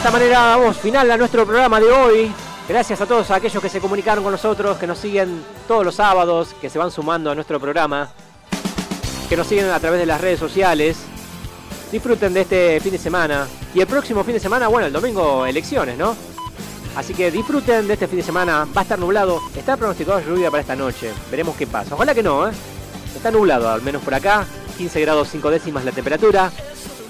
Esta manera damos final a nuestro programa de hoy. Gracias a todos aquellos que se comunicaron con nosotros, que nos siguen todos los sábados, que se van sumando a nuestro programa, que nos siguen a través de las redes sociales. Disfruten de este fin de semana. Y el próximo fin de semana, bueno, el domingo elecciones, ¿no? Así que disfruten de este fin de semana. Va a estar nublado. Está pronosticado lluvia para esta noche. Veremos qué pasa. Ojalá que no, ¿eh? Está nublado, al menos por acá. 15 grados 5 décimas la temperatura.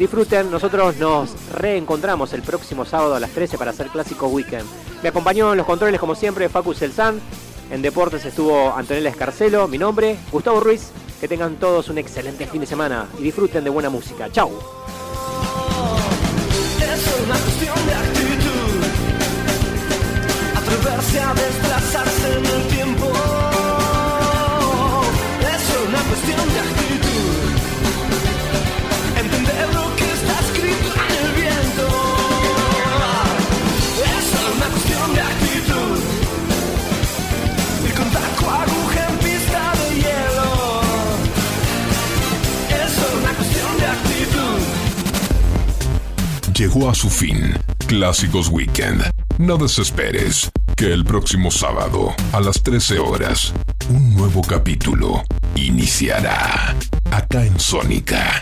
Disfruten. Nosotros nos reencontramos el próximo sábado a las 13 para hacer Clásico Weekend. Me acompañó en los controles, como siempre, Facu Selsan. En Deportes estuvo Antonella Escarcelo. Mi nombre, Gustavo Ruiz. Que tengan todos un excelente fin de semana y disfruten de buena música. Chau. Llegó a su fin Clásicos Weekend. No desesperes, que el próximo sábado, a las 13 horas, un nuevo capítulo iniciará acá en Sónica